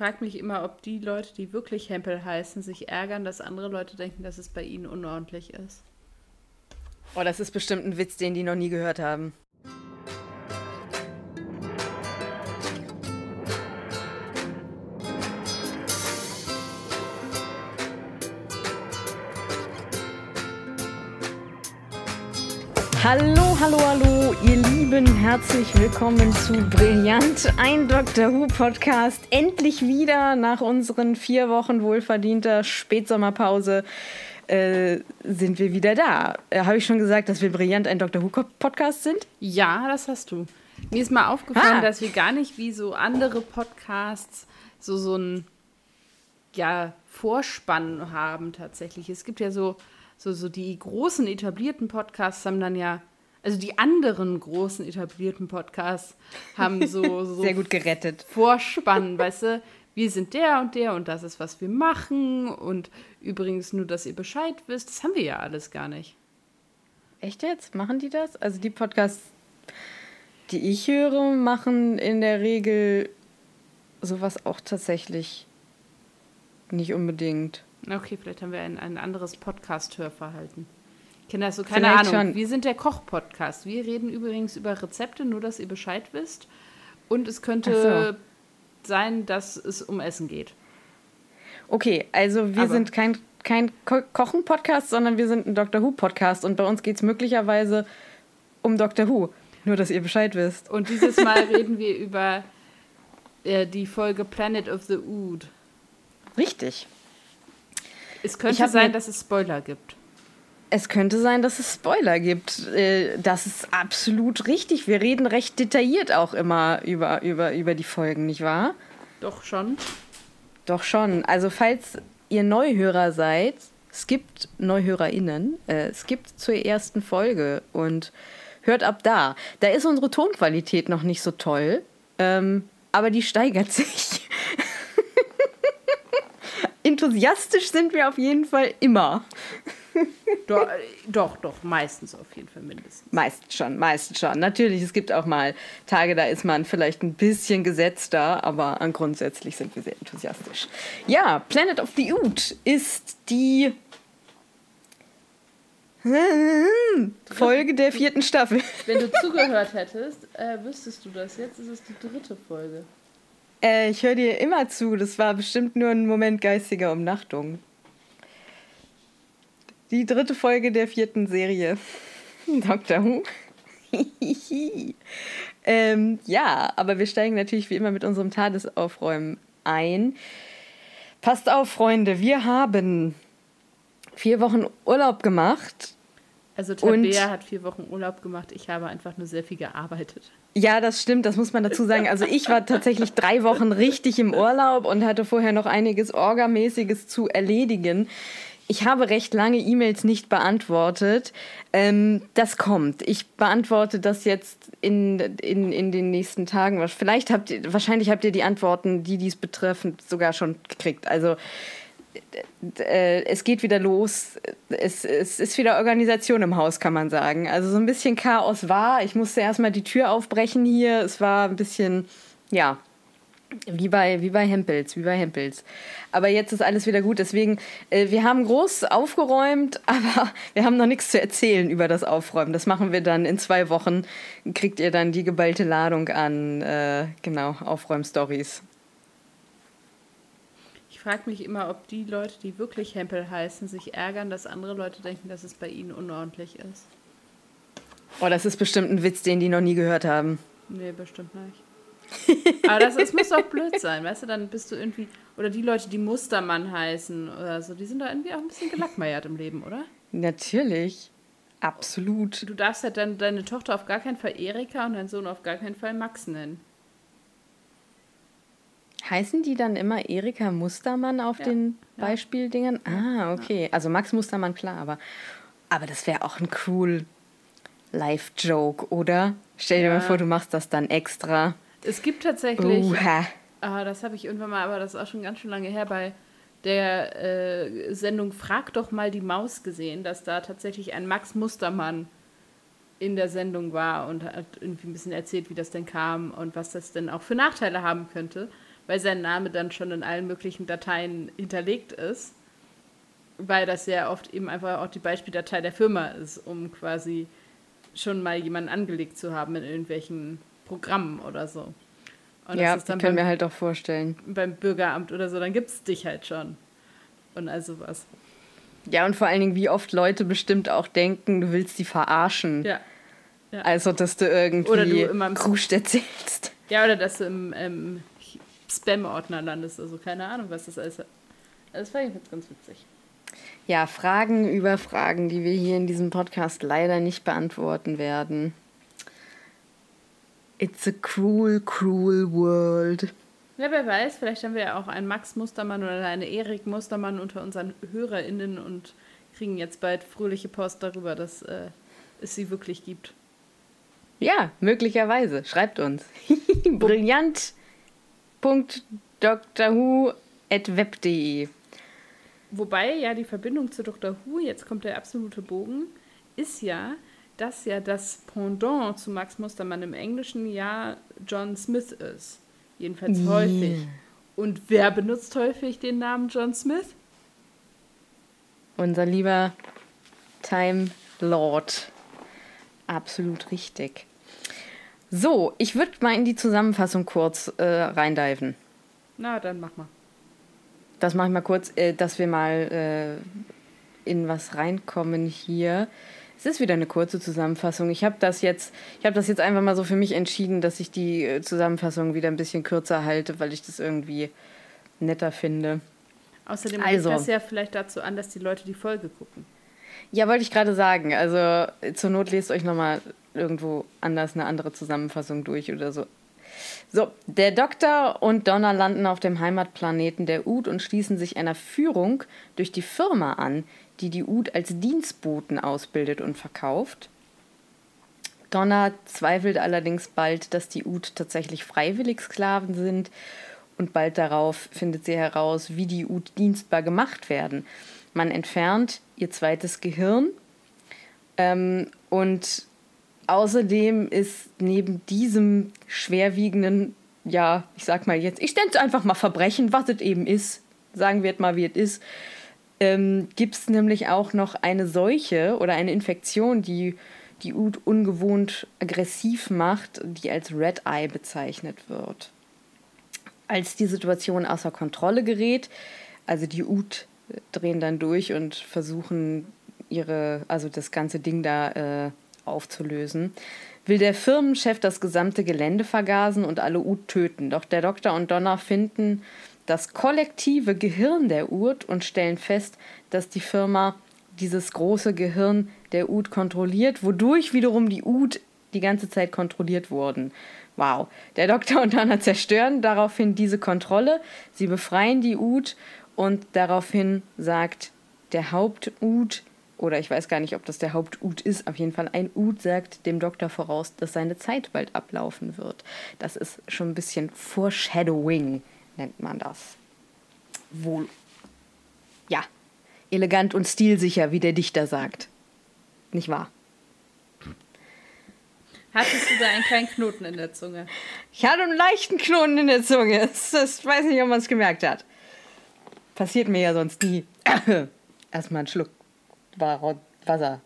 frage mich immer, ob die Leute, die wirklich Hempel heißen, sich ärgern, dass andere Leute denken, dass es bei ihnen unordentlich ist. Oh, das ist bestimmt ein Witz, den die noch nie gehört haben. Hallo, hallo, hallo, ihr Lieben, herzlich willkommen zu Brillant, ein Dr. Who Podcast. Endlich wieder nach unseren vier Wochen wohlverdienter Spätsommerpause äh, sind wir wieder da. Äh, Habe ich schon gesagt, dass wir Brillant, ein Dr. Who Podcast sind? Ja, das hast du. Mir ist mal aufgefallen, ah. dass wir gar nicht wie so andere Podcasts so, so ein ja, Vorspann haben tatsächlich. Es gibt ja so so, so die großen etablierten Podcasts haben dann ja, also die anderen großen etablierten Podcasts haben so, so sehr gut gerettet. Vorspann, weißt du, wir sind der und der und das ist, was wir machen und übrigens nur, dass ihr Bescheid wisst, das haben wir ja alles gar nicht. Echt jetzt? Machen die das? Also die Podcasts, die ich höre, machen in der Regel sowas auch tatsächlich nicht unbedingt. Okay, vielleicht haben wir ein, ein anderes Podcast-Hörverhalten. Kenne das so, keine vielleicht Ahnung. Schon. Wir sind der Koch-Podcast. Wir reden übrigens über Rezepte, nur dass ihr Bescheid wisst. Und es könnte so. sein, dass es um Essen geht. Okay, also wir Aber sind kein, kein Ko Kochen-Podcast, sondern wir sind ein Doctor Who-Podcast. Und bei uns geht es möglicherweise um Doctor Who. Nur, dass ihr Bescheid wisst. Und dieses Mal reden wir über äh, die Folge Planet of the Ood. Richtig. Es könnte sein, dass es Spoiler gibt. Es könnte sein, dass es Spoiler gibt. Äh, das ist absolut richtig. Wir reden recht detailliert auch immer über, über, über die Folgen, nicht wahr? Doch schon. Doch schon. Also falls ihr Neuhörer seid, es gibt NeuhörerInnen, äh, es gibt zur ersten Folge und hört ab da. Da ist unsere Tonqualität noch nicht so toll, ähm, aber die steigert sich enthusiastisch sind wir auf jeden Fall immer. Doch, doch, doch, meistens auf jeden Fall mindestens. Meistens schon, meistens schon. Natürlich, es gibt auch mal Tage, da ist man vielleicht ein bisschen gesetzter, aber grundsätzlich sind wir sehr enthusiastisch. Ja, Planet of the Ood ist die Folge der vierten Staffel. Wenn du zugehört hättest, äh, wüsstest du das. Jetzt ist es die dritte Folge. Äh, ich höre dir immer zu. Das war bestimmt nur ein Moment geistiger Umnachtung. Die dritte Folge der vierten Serie. Dr. Who. ähm, ja, aber wir steigen natürlich wie immer mit unserem Tagesaufräumen ein. Passt auf, Freunde, wir haben vier Wochen Urlaub gemacht also Tabea hat vier Wochen Urlaub gemacht. Ich habe einfach nur sehr viel gearbeitet. Ja, das stimmt, das muss man dazu sagen. Also ich war tatsächlich drei Wochen richtig im Urlaub und hatte vorher noch einiges Orgamäßiges zu erledigen. Ich habe recht lange E-Mails nicht beantwortet. Ähm, das kommt. Ich beantworte das jetzt in, in, in den nächsten Tagen. Vielleicht habt ihr, wahrscheinlich habt ihr die Antworten, die dies betreffen, sogar schon gekriegt. Also äh, es geht wieder los. Es, es, ist wieder Organisation im Haus, kann man sagen. Also so ein bisschen Chaos war. Ich musste erstmal die Tür aufbrechen hier. Es war ein bisschen, ja, wie bei, wie bei Hempels, wie bei Hempels. Aber jetzt ist alles wieder gut. Deswegen, äh, wir haben groß aufgeräumt, aber wir haben noch nichts zu erzählen über das Aufräumen. Das machen wir dann in zwei Wochen. Kriegt ihr dann die geballte Ladung an, äh, genau, Aufräumstories. Ich frage mich immer, ob die Leute, die wirklich Hempel heißen, sich ärgern, dass andere Leute denken, dass es bei ihnen unordentlich ist. Oh, das ist bestimmt ein Witz, den die noch nie gehört haben. Nee, bestimmt nicht. Aber das, das muss doch blöd sein, weißt du? Dann bist du irgendwie. Oder die Leute, die Mustermann heißen oder so, die sind da irgendwie auch ein bisschen gelackmeiert im Leben, oder? Natürlich. Absolut. Du darfst ja dann deine Tochter auf gar keinen Fall Erika und deinen Sohn auf gar keinen Fall Max nennen. Heißen die dann immer Erika Mustermann auf ja, den Beispieldingen? Ah, okay. Also Max Mustermann, klar, aber, aber das wäre auch ein cool Live-Joke, oder? Stell dir ja. mal vor, du machst das dann extra. Es gibt tatsächlich. Uh, ah, das habe ich irgendwann mal, aber das ist auch schon ganz schön lange her, bei der äh, Sendung Frag doch mal die Maus gesehen, dass da tatsächlich ein Max Mustermann in der Sendung war und hat irgendwie ein bisschen erzählt, wie das denn kam und was das denn auch für Nachteile haben könnte weil sein Name dann schon in allen möglichen Dateien hinterlegt ist, weil das sehr oft eben einfach auch die Beispieldatei der Firma ist, um quasi schon mal jemanden angelegt zu haben in irgendwelchen Programmen oder so. Und ja, das können wir halt auch vorstellen. Beim Bürgeramt oder so, dann gibt es dich halt schon. Und also was. Ja, und vor allen Dingen, wie oft Leute bestimmt auch denken, du willst sie verarschen. Ja. ja. Also, dass du irgendwie oder du immer Kruscht erzählst. Ja, oder dass du im, im Spam-Ordner landest. Also, keine Ahnung, was das alles. Das war jetzt ganz witzig. Ja, Fragen über Fragen, die wir hier in diesem Podcast leider nicht beantworten werden. It's a cruel, cruel world. Ja, wer weiß, vielleicht haben wir ja auch einen Max Mustermann oder eine Erik Mustermann unter unseren HörerInnen und kriegen jetzt bald fröhliche Post darüber, dass äh, es sie wirklich gibt. Ja, möglicherweise. Schreibt uns. Brillant.drwho.web.de Wobei ja die Verbindung zu Dr. Who, jetzt kommt der absolute Bogen, ist ja, dass ja das Pendant zu Max Mustermann im Englischen ja John Smith ist. Jedenfalls yeah. häufig. Und wer benutzt häufig den Namen John Smith? Unser lieber Time Lord. Absolut richtig. So, ich würde mal in die Zusammenfassung kurz äh, reindiven. Na, dann mach mal. Das mache ich mal kurz, äh, dass wir mal äh, in was reinkommen hier. Es ist wieder eine kurze Zusammenfassung. Ich habe das jetzt, ich habe das jetzt einfach mal so für mich entschieden, dass ich die äh, Zusammenfassung wieder ein bisschen kürzer halte, weil ich das irgendwie netter finde. Außerdem also, das ja vielleicht dazu an, dass die Leute die Folge gucken. Ja, wollte ich gerade sagen. Also zur Not lest euch nochmal irgendwo anders eine andere Zusammenfassung durch oder so. So, der Doktor und Donna landen auf dem Heimatplaneten der Ud und schließen sich einer Führung durch die Firma an, die die Ud als Dienstboten ausbildet und verkauft. Donna zweifelt allerdings bald, dass die Ud tatsächlich freiwillig Sklaven sind und bald darauf findet sie heraus, wie die Ud dienstbar gemacht werden. Man entfernt ihr zweites Gehirn ähm, und außerdem ist neben diesem schwerwiegenden, ja, ich sag mal jetzt, ich nenne es einfach mal Verbrechen, was es eben ist, sagen wir es mal, wie es ist, ähm, gibt es nämlich auch noch eine Seuche oder eine Infektion, die die Ud ungewohnt aggressiv macht, die als Red Eye bezeichnet wird. Als die Situation außer Kontrolle gerät, also die Ud drehen dann durch und versuchen ihre, also das ganze Ding da äh, aufzulösen, will der Firmenchef das gesamte Gelände vergasen und alle Ud töten. Doch der Doktor und Donner finden das kollektive Gehirn der Ud und stellen fest, dass die Firma dieses große Gehirn der Ud kontrolliert, wodurch wiederum die Ud die ganze Zeit kontrolliert wurden. Wow. Der Doktor und Anna zerstören daraufhin diese Kontrolle. Sie befreien die Ud und daraufhin sagt der Haupt-Ud, oder ich weiß gar nicht, ob das der Haupt-Ud ist, auf jeden Fall ein Ud sagt dem Doktor voraus, dass seine Zeit bald ablaufen wird. Das ist schon ein bisschen Foreshadowing nennt man das. Wohl. Ja, elegant und stilsicher, wie der Dichter sagt. Nicht wahr? Hattest du da einen kleinen Knoten in der Zunge? Ich hatte einen leichten Knoten in der Zunge. Das, das weiß nicht, ob man es gemerkt hat. Passiert mir ja sonst nie. Erstmal einen Schluck Wasser.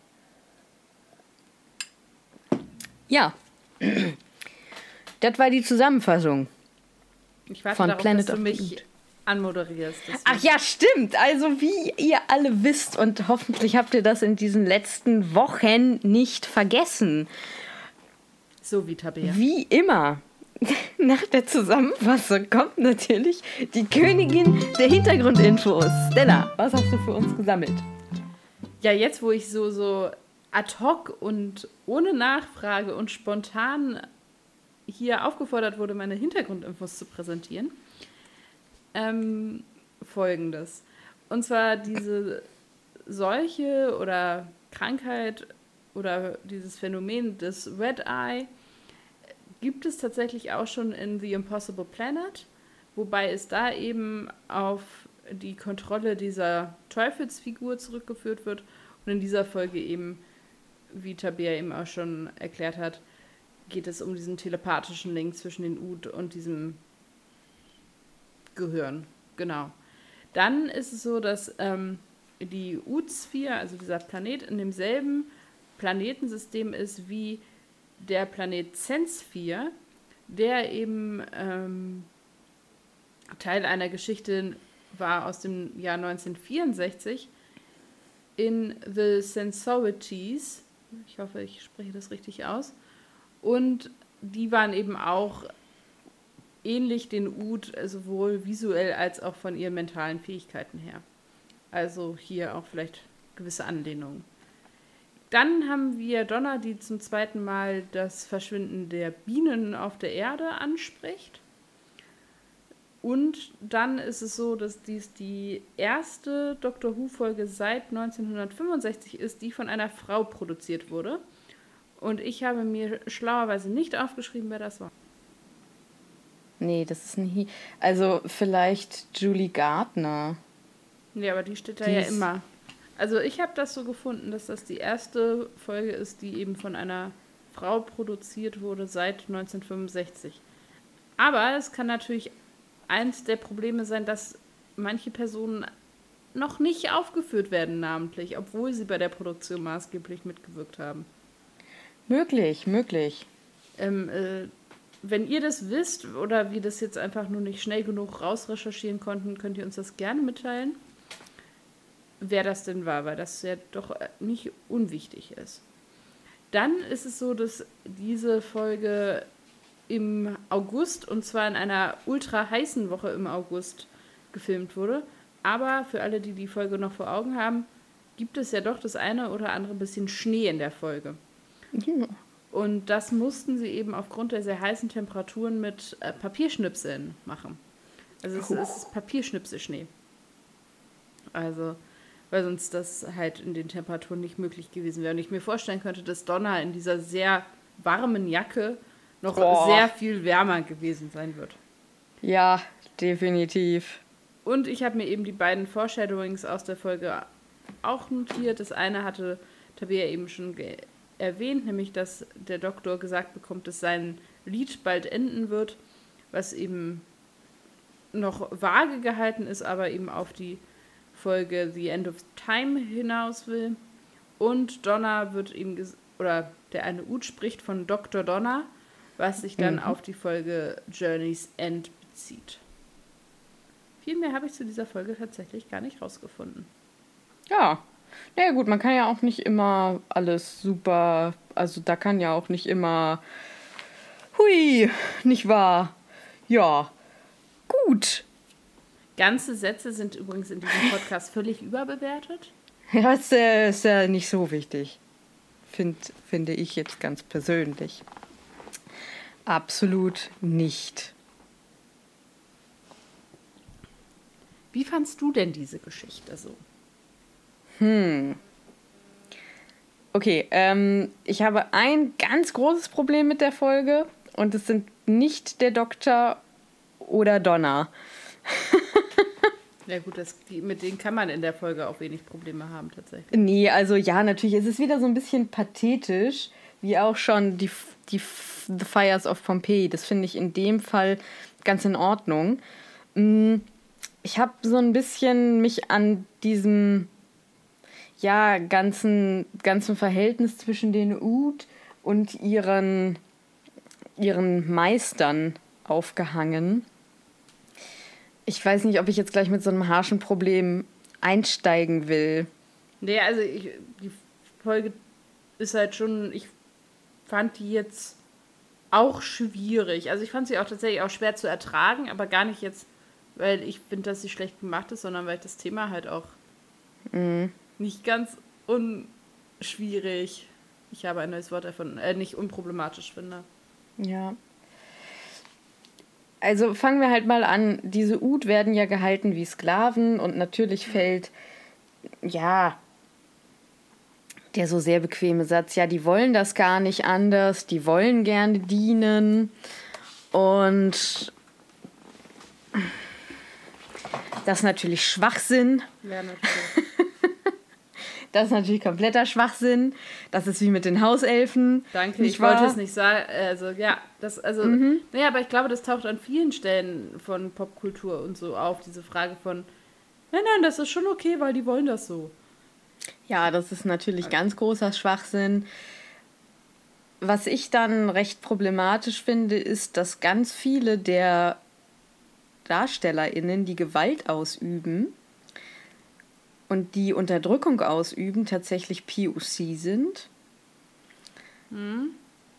Ja. Das war die Zusammenfassung. Ich warte von darauf, Planet dass du mich anmoderierst. Ach ja, stimmt. Also wie ihr alle wisst und hoffentlich habt ihr das in diesen letzten Wochen nicht vergessen. So wie Tabea. Wie immer. Nach der Zusammenfassung kommt natürlich die Königin der Hintergrundinfos. Stella, was hast du für uns gesammelt? Ja, jetzt wo ich so, so ad hoc und ohne Nachfrage und spontan hier aufgefordert wurde, meine Hintergrundinfos zu präsentieren. Ähm, Folgendes. Und zwar diese Seuche oder Krankheit oder dieses Phänomen des Red Eye gibt es tatsächlich auch schon in The Impossible Planet, wobei es da eben auf die Kontrolle dieser Teufelsfigur zurückgeführt wird und in dieser Folge eben, wie Tabea eben auch schon erklärt hat, geht es um diesen telepathischen Link zwischen den Ud und diesem gehören. Genau. Dann ist es so, dass ähm, die Ut-Sphäre, also dieser Planet, in demselben Planetensystem ist wie der Planet Zensphere, der eben ähm, Teil einer Geschichte war aus dem Jahr 1964 in The Sensorities. Ich hoffe, ich spreche das richtig aus. Und die waren eben auch ähnlich den Ud, sowohl visuell als auch von ihren mentalen Fähigkeiten her. Also hier auch vielleicht gewisse Anlehnungen. Dann haben wir Donna, die zum zweiten Mal das Verschwinden der Bienen auf der Erde anspricht. Und dann ist es so, dass dies die erste Doctor Who-Folge seit 1965 ist, die von einer Frau produziert wurde. Und ich habe mir schlauerweise nicht aufgeschrieben, wer das war. Nee, das ist nie. Also vielleicht Julie Gardner. Nee, aber die steht da die ja immer. Also ich habe das so gefunden, dass das die erste Folge ist, die eben von einer Frau produziert wurde seit 1965. Aber es kann natürlich eins der Probleme sein, dass manche Personen noch nicht aufgeführt werden namentlich, obwohl sie bei der Produktion maßgeblich mitgewirkt haben. Möglich, möglich. Ähm, äh, wenn ihr das wisst oder wir das jetzt einfach nur nicht schnell genug rausrecherchieren konnten, könnt ihr uns das gerne mitteilen wer das denn war, weil das ja doch äh, nicht unwichtig ist. Dann ist es so, dass diese Folge im August und zwar in einer ultra heißen Woche im August gefilmt wurde. Aber für alle, die die Folge noch vor Augen haben, gibt es ja doch das eine oder andere bisschen Schnee in der Folge. Ja. Und das mussten sie eben aufgrund der sehr heißen Temperaturen mit äh, Papierschnipseln machen. Also es, oh. es ist Papierschnipselschnee. Also weil sonst das halt in den Temperaturen nicht möglich gewesen wäre. Und ich mir vorstellen könnte, dass Donna in dieser sehr warmen Jacke noch Boah. sehr viel wärmer gewesen sein wird. Ja, definitiv. Und ich habe mir eben die beiden Foreshadowings aus der Folge auch notiert. Das eine hatte Tabea eben schon erwähnt, nämlich dass der Doktor gesagt bekommt, dass sein Lied bald enden wird, was eben noch vage gehalten ist, aber eben auf die Folge The End of Time hinaus will. Und Donna wird ihm, oder der eine Ut spricht von Dr. Donna, was sich dann mhm. auf die Folge Journey's End bezieht. Viel mehr habe ich zu dieser Folge tatsächlich gar nicht rausgefunden. Ja. Naja gut, man kann ja auch nicht immer alles super, also da kann ja auch nicht immer, hui, nicht wahr? Ja, gut. Ganze Sätze sind übrigens in diesem Podcast völlig überbewertet. Ja, ist, äh, ist ja nicht so wichtig. Find, finde ich jetzt ganz persönlich. Absolut nicht. Wie fandst du denn diese Geschichte so? Hm. Okay, ähm, ich habe ein ganz großes Problem mit der Folge und es sind nicht der Doktor oder Donna. Ja gut, das, die, mit denen kann man in der Folge auch wenig Probleme haben tatsächlich. Nee, also ja, natürlich. Es ist wieder so ein bisschen pathetisch, wie auch schon die, die The Fires of Pompeii. Das finde ich in dem Fall ganz in Ordnung. Mm, ich habe so ein bisschen mich an diesem ja, ganzen, ganzen Verhältnis zwischen den Ud und ihren, ihren Meistern aufgehangen ich weiß nicht, ob ich jetzt gleich mit so einem harschen Problem einsteigen will. Nee, also ich, die Folge ist halt schon, ich fand die jetzt auch schwierig. Also ich fand sie auch tatsächlich auch schwer zu ertragen, aber gar nicht jetzt, weil ich finde, dass sie schlecht gemacht ist, sondern weil ich das Thema halt auch mhm. nicht ganz unschwierig, ich habe ein neues Wort erfunden, äh, nicht unproblematisch finde. Ja, also fangen wir halt mal an. Diese Ud werden ja gehalten wie Sklaven und natürlich fällt, ja, der so sehr bequeme Satz, ja, die wollen das gar nicht anders, die wollen gerne dienen und das ist natürlich Schwachsinn. Ja, natürlich. Das ist natürlich kompletter Schwachsinn. Das ist wie mit den Hauselfen. Danke, ich wahr? wollte es nicht sagen. Also, ja, das, also, mhm. naja, aber ich glaube, das taucht an vielen Stellen von Popkultur und so auf, diese Frage von, nein, nein, das ist schon okay, weil die wollen das so. Ja, das ist natürlich ganz großer Schwachsinn. Was ich dann recht problematisch finde, ist, dass ganz viele der DarstellerInnen, die Gewalt ausüben, und die Unterdrückung ausüben, tatsächlich POC sind. Mhm.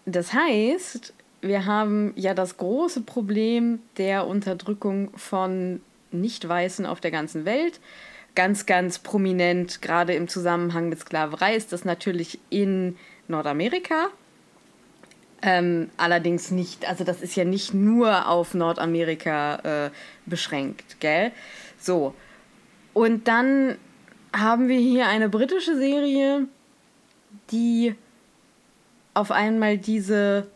Das heißt, wir haben ja das große Problem der Unterdrückung von Nicht-Weißen auf der ganzen Welt. Ganz, ganz prominent, gerade im Zusammenhang mit Sklaverei, ist das natürlich in Nordamerika. Ähm, allerdings nicht, also das ist ja nicht nur auf Nordamerika äh, beschränkt, gell? So. Und dann haben wir hier eine britische Serie, die auf einmal diese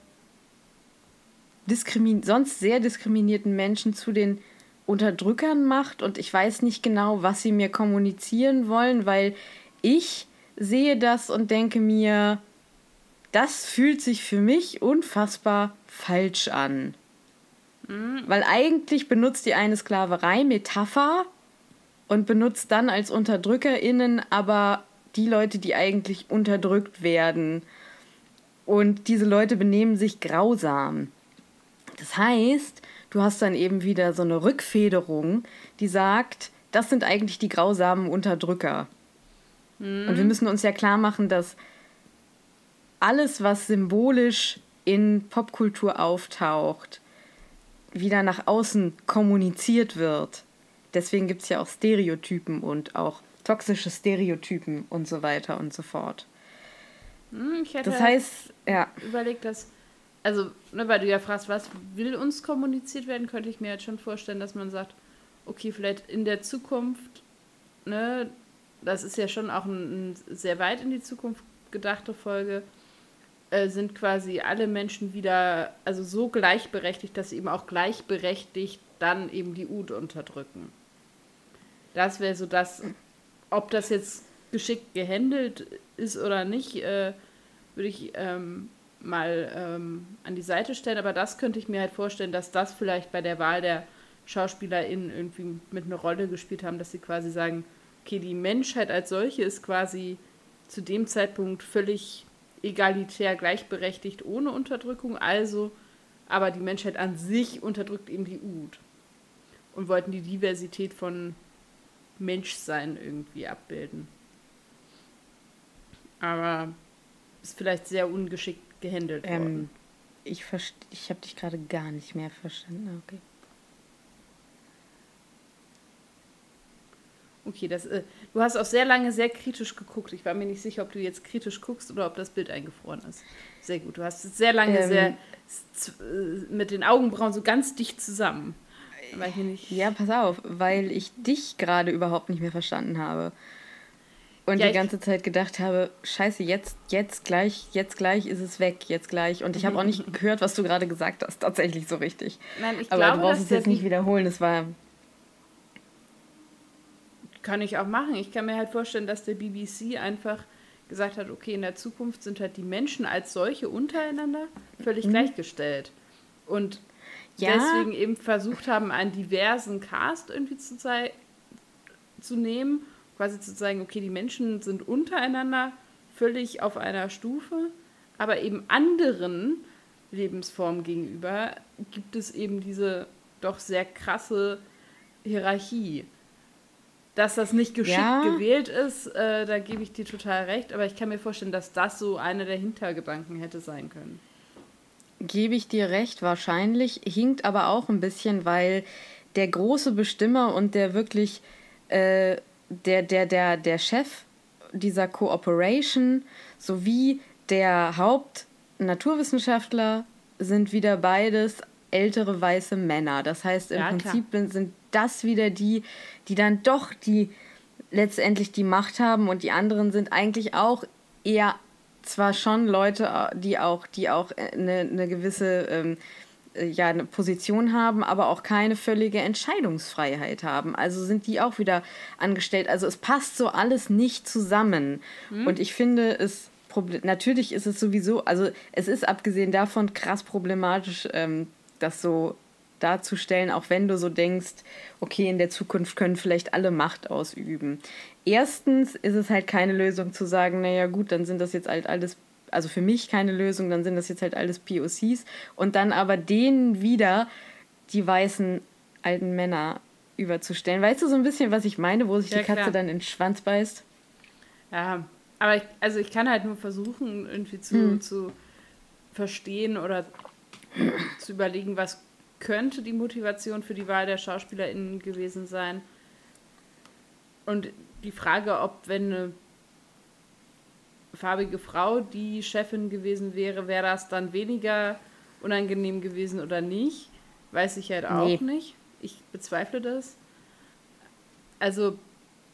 diskrimin sonst sehr diskriminierten Menschen zu den Unterdrückern macht und ich weiß nicht genau, was sie mir kommunizieren wollen, weil ich sehe das und denke mir, das fühlt sich für mich unfassbar falsch an. Mhm. Weil eigentlich benutzt die eine Sklaverei-Metapher und benutzt dann als UnterdrückerInnen aber die Leute, die eigentlich unterdrückt werden. Und diese Leute benehmen sich grausam. Das heißt, du hast dann eben wieder so eine Rückfederung, die sagt, das sind eigentlich die grausamen Unterdrücker. Mhm. Und wir müssen uns ja klar machen, dass alles, was symbolisch in Popkultur auftaucht, wieder nach außen kommuniziert wird. Deswegen gibt es ja auch Stereotypen und auch toxische Stereotypen und so weiter und so fort. Hm, ich hätte das heißt, ja. überlegt, dass, also, ne, weil du ja fragst, was will uns kommuniziert werden, könnte ich mir jetzt schon vorstellen, dass man sagt, okay, vielleicht in der Zukunft, ne, das ist ja schon auch eine ein sehr weit in die Zukunft gedachte Folge, äh, sind quasi alle Menschen wieder, also so gleichberechtigt, dass sie eben auch gleichberechtigt dann eben die Ud unterdrücken. Das wäre so das, ob das jetzt geschickt gehandelt ist oder nicht, äh, würde ich ähm, mal ähm, an die Seite stellen. Aber das könnte ich mir halt vorstellen, dass das vielleicht bei der Wahl der SchauspielerInnen irgendwie mit einer Rolle gespielt haben, dass sie quasi sagen, okay, die Menschheit als solche ist quasi zu dem Zeitpunkt völlig egalitär gleichberechtigt ohne Unterdrückung, also aber die Menschheit an sich unterdrückt eben die Ud und wollten die Diversität von Menschsein irgendwie abbilden. Aber ist vielleicht sehr ungeschickt gehandelt ähm, worden. Ich, ich habe dich gerade gar nicht mehr verstanden. Ah, okay. Okay, das, äh, du hast auch sehr lange sehr kritisch geguckt. Ich war mir nicht sicher, ob du jetzt kritisch guckst oder ob das Bild eingefroren ist. Sehr gut. Du hast sehr lange ähm, sehr äh, mit den Augenbrauen so ganz dicht zusammen. Ja, pass auf, weil ich dich gerade überhaupt nicht mehr verstanden habe. Und ja, die ganze Zeit gedacht habe, scheiße, jetzt, jetzt gleich, jetzt gleich ist es weg, jetzt gleich. Und ich habe auch nicht gehört, was du gerade gesagt hast, tatsächlich so richtig. Nein, ich Aber glaube, du brauchst es jetzt nicht wiederholen, es war... Kann ich auch machen. Ich kann mir halt vorstellen, dass der BBC einfach gesagt hat, okay, in der Zukunft sind halt die Menschen als solche untereinander völlig mhm. gleichgestellt. Und ja. deswegen eben versucht haben, einen diversen Cast irgendwie zu, zu nehmen, quasi zu zeigen, okay, die Menschen sind untereinander völlig auf einer Stufe, aber eben anderen Lebensformen gegenüber gibt es eben diese doch sehr krasse Hierarchie. Dass das nicht geschickt ja. gewählt ist, äh, da gebe ich dir total recht, aber ich kann mir vorstellen, dass das so einer der Hintergedanken hätte sein können. Gebe ich dir recht, wahrscheinlich. Hinkt aber auch ein bisschen, weil der große Bestimmer und der wirklich, äh, der, der, der, der Chef dieser Cooperation sowie der Hauptnaturwissenschaftler sind wieder beides ältere weiße Männer. Das heißt, im ja, Prinzip klar. sind das wieder die, die dann doch die letztendlich die Macht haben und die anderen sind eigentlich auch eher zwar schon Leute, die auch, die auch eine, eine gewisse ähm, äh, ja eine Position haben, aber auch keine völlige Entscheidungsfreiheit haben. Also sind die auch wieder angestellt. Also es passt so alles nicht zusammen. Mhm. Und ich finde es natürlich ist es sowieso, also es ist abgesehen davon krass problematisch, ähm, das so darzustellen, auch wenn du so denkst, okay, in der Zukunft können vielleicht alle Macht ausüben. Erstens ist es halt keine Lösung zu sagen, naja gut, dann sind das jetzt halt alles, also für mich keine Lösung, dann sind das jetzt halt alles POCs und dann aber denen wieder die weißen alten Männer überzustellen. Weißt du so ein bisschen, was ich meine, wo sich ja, die Katze klar. dann in den Schwanz beißt? Ja, aber ich, also ich kann halt nur versuchen, irgendwie zu, hm. zu verstehen oder zu überlegen, was könnte die Motivation für die Wahl der SchauspielerInnen gewesen sein. Und die Frage, ob wenn eine farbige Frau die Chefin gewesen wäre, wäre das dann weniger unangenehm gewesen oder nicht, weiß ich halt auch nee. nicht. Ich bezweifle das. Also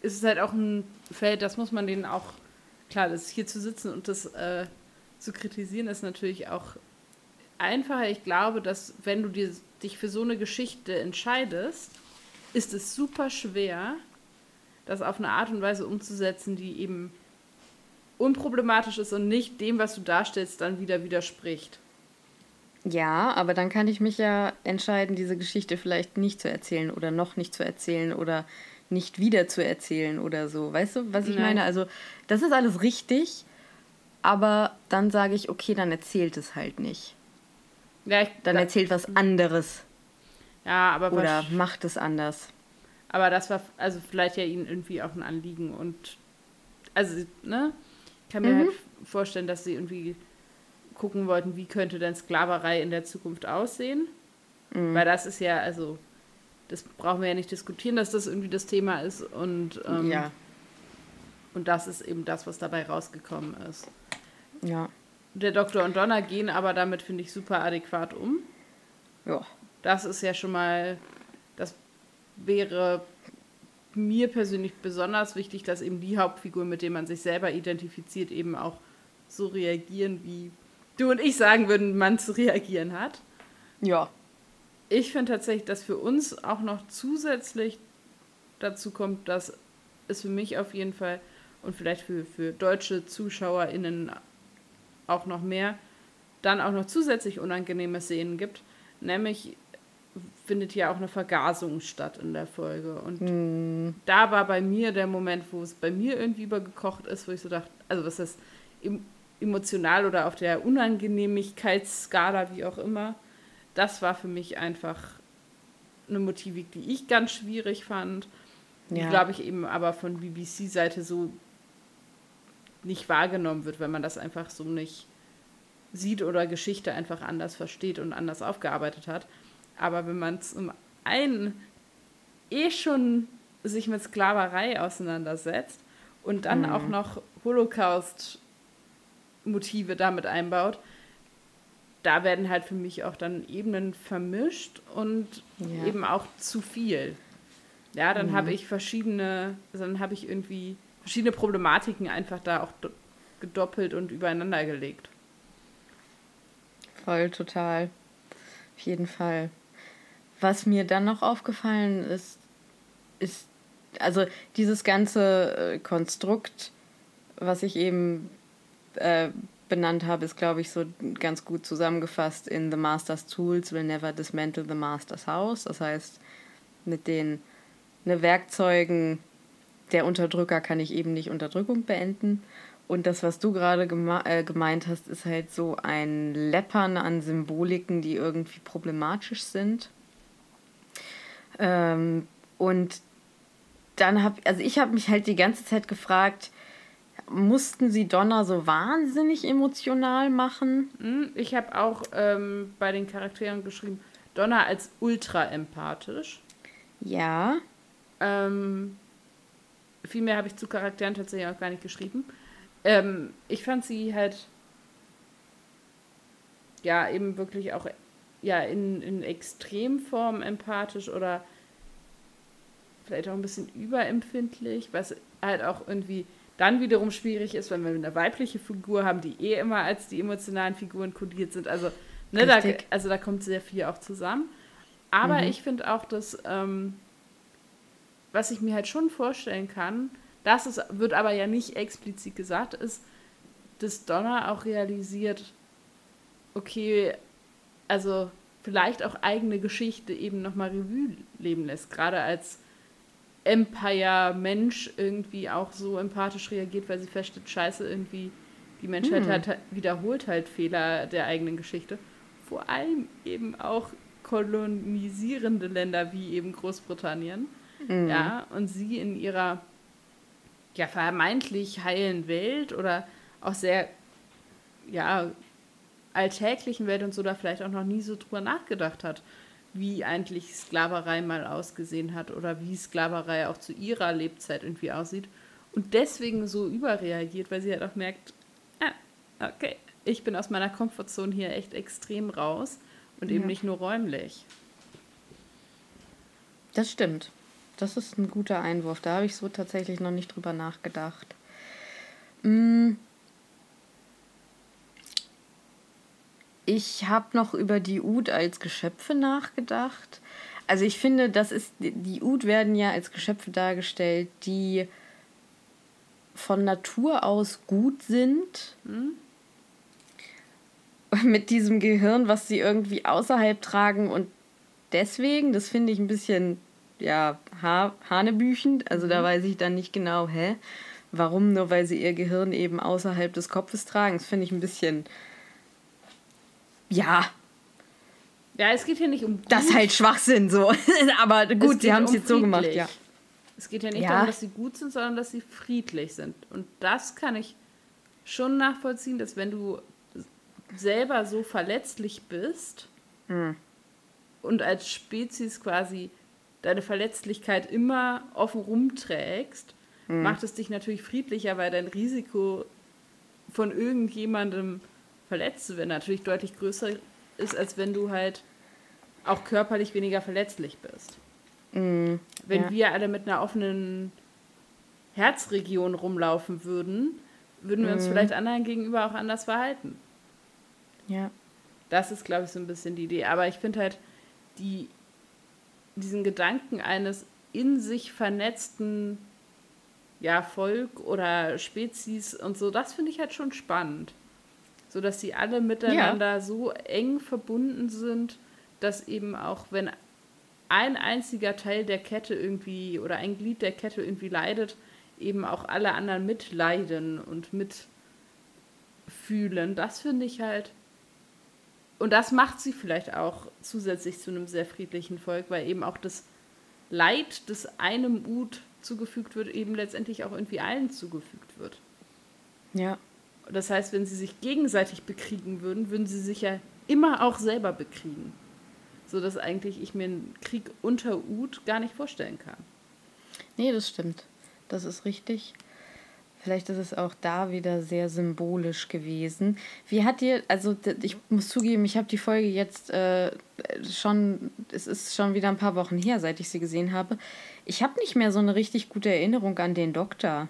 ist es halt auch ein Feld, das muss man denen auch klar, das hier zu sitzen und das äh, zu kritisieren, ist natürlich auch einfacher. Ich glaube, dass wenn du dir, dich für so eine Geschichte entscheidest, ist es super schwer, das auf eine Art und Weise umzusetzen, die eben unproblematisch ist und nicht dem, was du darstellst, dann wieder widerspricht. Ja, aber dann kann ich mich ja entscheiden, diese Geschichte vielleicht nicht zu erzählen oder noch nicht zu erzählen oder nicht wieder zu erzählen oder so. Weißt du, was ich Nein. meine? Also, das ist alles richtig, aber dann sage ich, okay, dann erzählt es halt nicht. Ja, ich, dann erzählt was anderes. Ja, aber Oder was, macht es anders. Aber das war also vielleicht ja ihnen irgendwie auch ein Anliegen und also, ne? Ich kann mir mhm. halt vorstellen, dass sie irgendwie gucken wollten, wie könnte denn Sklaverei in der Zukunft aussehen. Mhm. Weil das ist ja, also das brauchen wir ja nicht diskutieren, dass das irgendwie das Thema ist. Und, ähm, ja. und das ist eben das, was dabei rausgekommen ist. Ja. Der Doktor und Donna gehen aber damit, finde ich, super adäquat um. Ja. Das ist ja schon mal, das wäre mir persönlich besonders wichtig, dass eben die Hauptfigur, mit der man sich selber identifiziert, eben auch so reagieren, wie du und ich sagen würden, man zu reagieren hat. Ja ich finde tatsächlich, dass für uns auch noch zusätzlich dazu kommt, dass es für mich auf jeden Fall und vielleicht für, für deutsche ZuschauerInnen auch noch mehr, dann auch noch zusätzlich unangenehme Szenen gibt. Nämlich findet ja auch eine Vergasung statt in der Folge. Und mm. da war bei mir der Moment, wo es bei mir irgendwie übergekocht ist, wo ich so dachte, also was ist emotional oder auf der Unangenehmigkeitsskala, wie auch immer, das war für mich einfach eine Motivik, die ich ganz schwierig fand. Ja. Die, glaube ich, eben aber von BBC-Seite so nicht wahrgenommen wird, wenn man das einfach so nicht sieht oder Geschichte einfach anders versteht und anders aufgearbeitet hat. Aber wenn man zum einen eh schon sich mit Sklaverei auseinandersetzt und dann mhm. auch noch Holocaust-Motive damit einbaut, da werden halt für mich auch dann Ebenen vermischt und ja. eben auch zu viel. Ja, dann mhm. habe ich verschiedene, also dann habe ich irgendwie verschiedene Problematiken einfach da auch gedoppelt und übereinander gelegt. Voll, total. Auf jeden Fall. Was mir dann noch aufgefallen ist, ist, also dieses ganze äh, Konstrukt, was ich eben äh, benannt habe, ist, glaube ich, so ganz gut zusammengefasst in The Master's Tools will never dismantle the Master's House. Das heißt, mit den ne, Werkzeugen der Unterdrücker kann ich eben nicht Unterdrückung beenden. Und das, was du gerade geme äh, gemeint hast, ist halt so ein Läppern an Symboliken, die irgendwie problematisch sind. Ähm, und dann habe, also ich habe mich halt die ganze Zeit gefragt, mussten sie Donna so wahnsinnig emotional machen? Hm, ich habe auch ähm, bei den Charakteren geschrieben, Donna als ultra empathisch. Ja. Ähm, viel mehr habe ich zu Charakteren tatsächlich auch gar nicht geschrieben. Ähm, ich fand sie halt ja eben wirklich auch ja in, in Extremform empathisch oder vielleicht auch ein bisschen überempfindlich, was halt auch irgendwie dann wiederum schwierig ist, wenn wir eine weibliche Figur haben, die eh immer als die emotionalen Figuren kodiert sind. Also Ne, da, also da kommt sehr viel auch zusammen. Aber mhm. ich finde auch, dass, ähm, was ich mir halt schon vorstellen kann, das ist, wird aber ja nicht explizit gesagt, ist, dass Donna auch realisiert, okay, also vielleicht auch eigene Geschichte eben nochmal Revue leben lässt. Gerade als Empire-Mensch irgendwie auch so empathisch reagiert, weil sie feststellt, scheiße, irgendwie die Menschheit hm. hat, wiederholt halt Fehler der eigenen Geschichte. Vor allem eben auch kolonisierende Länder wie eben Großbritannien. Mhm. Ja, und sie in ihrer ja, vermeintlich heilen Welt oder auch sehr ja, alltäglichen Welt und so da vielleicht auch noch nie so drüber nachgedacht hat, wie eigentlich Sklaverei mal ausgesehen hat oder wie Sklaverei auch zu ihrer Lebzeit irgendwie aussieht. Und deswegen so überreagiert, weil sie halt auch merkt, ah, okay, ich bin aus meiner Komfortzone hier echt extrem raus und eben ja. nicht nur räumlich. Das stimmt. Das ist ein guter Einwurf. Da habe ich so tatsächlich noch nicht drüber nachgedacht. Hm. Ich habe noch über die Ud als Geschöpfe nachgedacht. Also ich finde, das ist die Ud werden ja als Geschöpfe dargestellt, die von Natur aus gut sind. Hm? Mit diesem Gehirn, was sie irgendwie außerhalb tragen und deswegen, das finde ich ein bisschen ja, ha hanebüchend. Also mhm. da weiß ich dann nicht genau, hä? Warum? Nur weil sie ihr Gehirn eben außerhalb des Kopfes tragen. Das finde ich ein bisschen. Ja. Ja, es geht hier nicht um. Gut. Das ist halt Schwachsinn so. Aber gut, sie haben es um jetzt so gemacht, ja. Es geht ja nicht ja. darum, dass sie gut sind, sondern dass sie friedlich sind. Und das kann ich schon nachvollziehen, dass wenn du selber so verletzlich bist mhm. und als Spezies quasi deine Verletzlichkeit immer offen rumträgst, mhm. macht es dich natürlich friedlicher, weil dein Risiko von irgendjemandem verletzt werden natürlich deutlich größer ist, als wenn du halt auch körperlich weniger verletzlich bist. Mhm. Wenn ja. wir alle mit einer offenen Herzregion rumlaufen würden, würden wir uns mhm. vielleicht anderen gegenüber auch anders verhalten. Ja. Das ist, glaube ich, so ein bisschen die Idee. Aber ich finde halt, die diesen Gedanken eines in sich vernetzten ja, Volk oder Spezies und so, das finde ich halt schon spannend. So dass sie alle miteinander ja. so eng verbunden sind, dass eben auch wenn ein einziger Teil der Kette irgendwie oder ein Glied der Kette irgendwie leidet, eben auch alle anderen mitleiden und mitfühlen. Das finde ich halt und das macht sie vielleicht auch zusätzlich zu einem sehr friedlichen Volk, weil eben auch das Leid, das einem Ud zugefügt wird, eben letztendlich auch irgendwie allen zugefügt wird. Ja. Das heißt, wenn sie sich gegenseitig bekriegen würden, würden sie sich ja immer auch selber bekriegen. So dass eigentlich ich mir einen Krieg unter Ud gar nicht vorstellen kann. Nee, das stimmt. Das ist richtig. Vielleicht ist es auch da wieder sehr symbolisch gewesen. Wie hat dir, also ich muss zugeben, ich habe die Folge jetzt äh, schon, es ist schon wieder ein paar Wochen her, seit ich sie gesehen habe. Ich habe nicht mehr so eine richtig gute Erinnerung an den Doktor.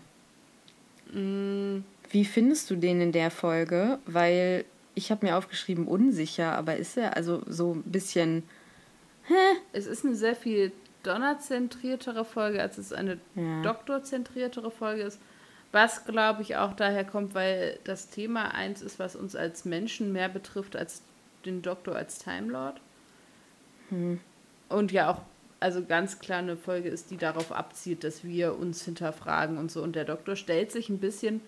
Mm. Wie findest du den in der Folge? Weil ich habe mir aufgeschrieben, unsicher, aber ist er also so ein bisschen. Hä? Es ist eine sehr viel Donner-zentriertere Folge, als es eine ja. Doktor-zentriertere Folge ist. Was, glaube ich, auch daher kommt, weil das Thema eins ist, was uns als Menschen mehr betrifft als den Doktor als Time Lord. Hm. Und ja auch, also ganz klar eine Folge ist, die darauf abzielt, dass wir uns hinterfragen und so. Und der Doktor stellt sich ein bisschen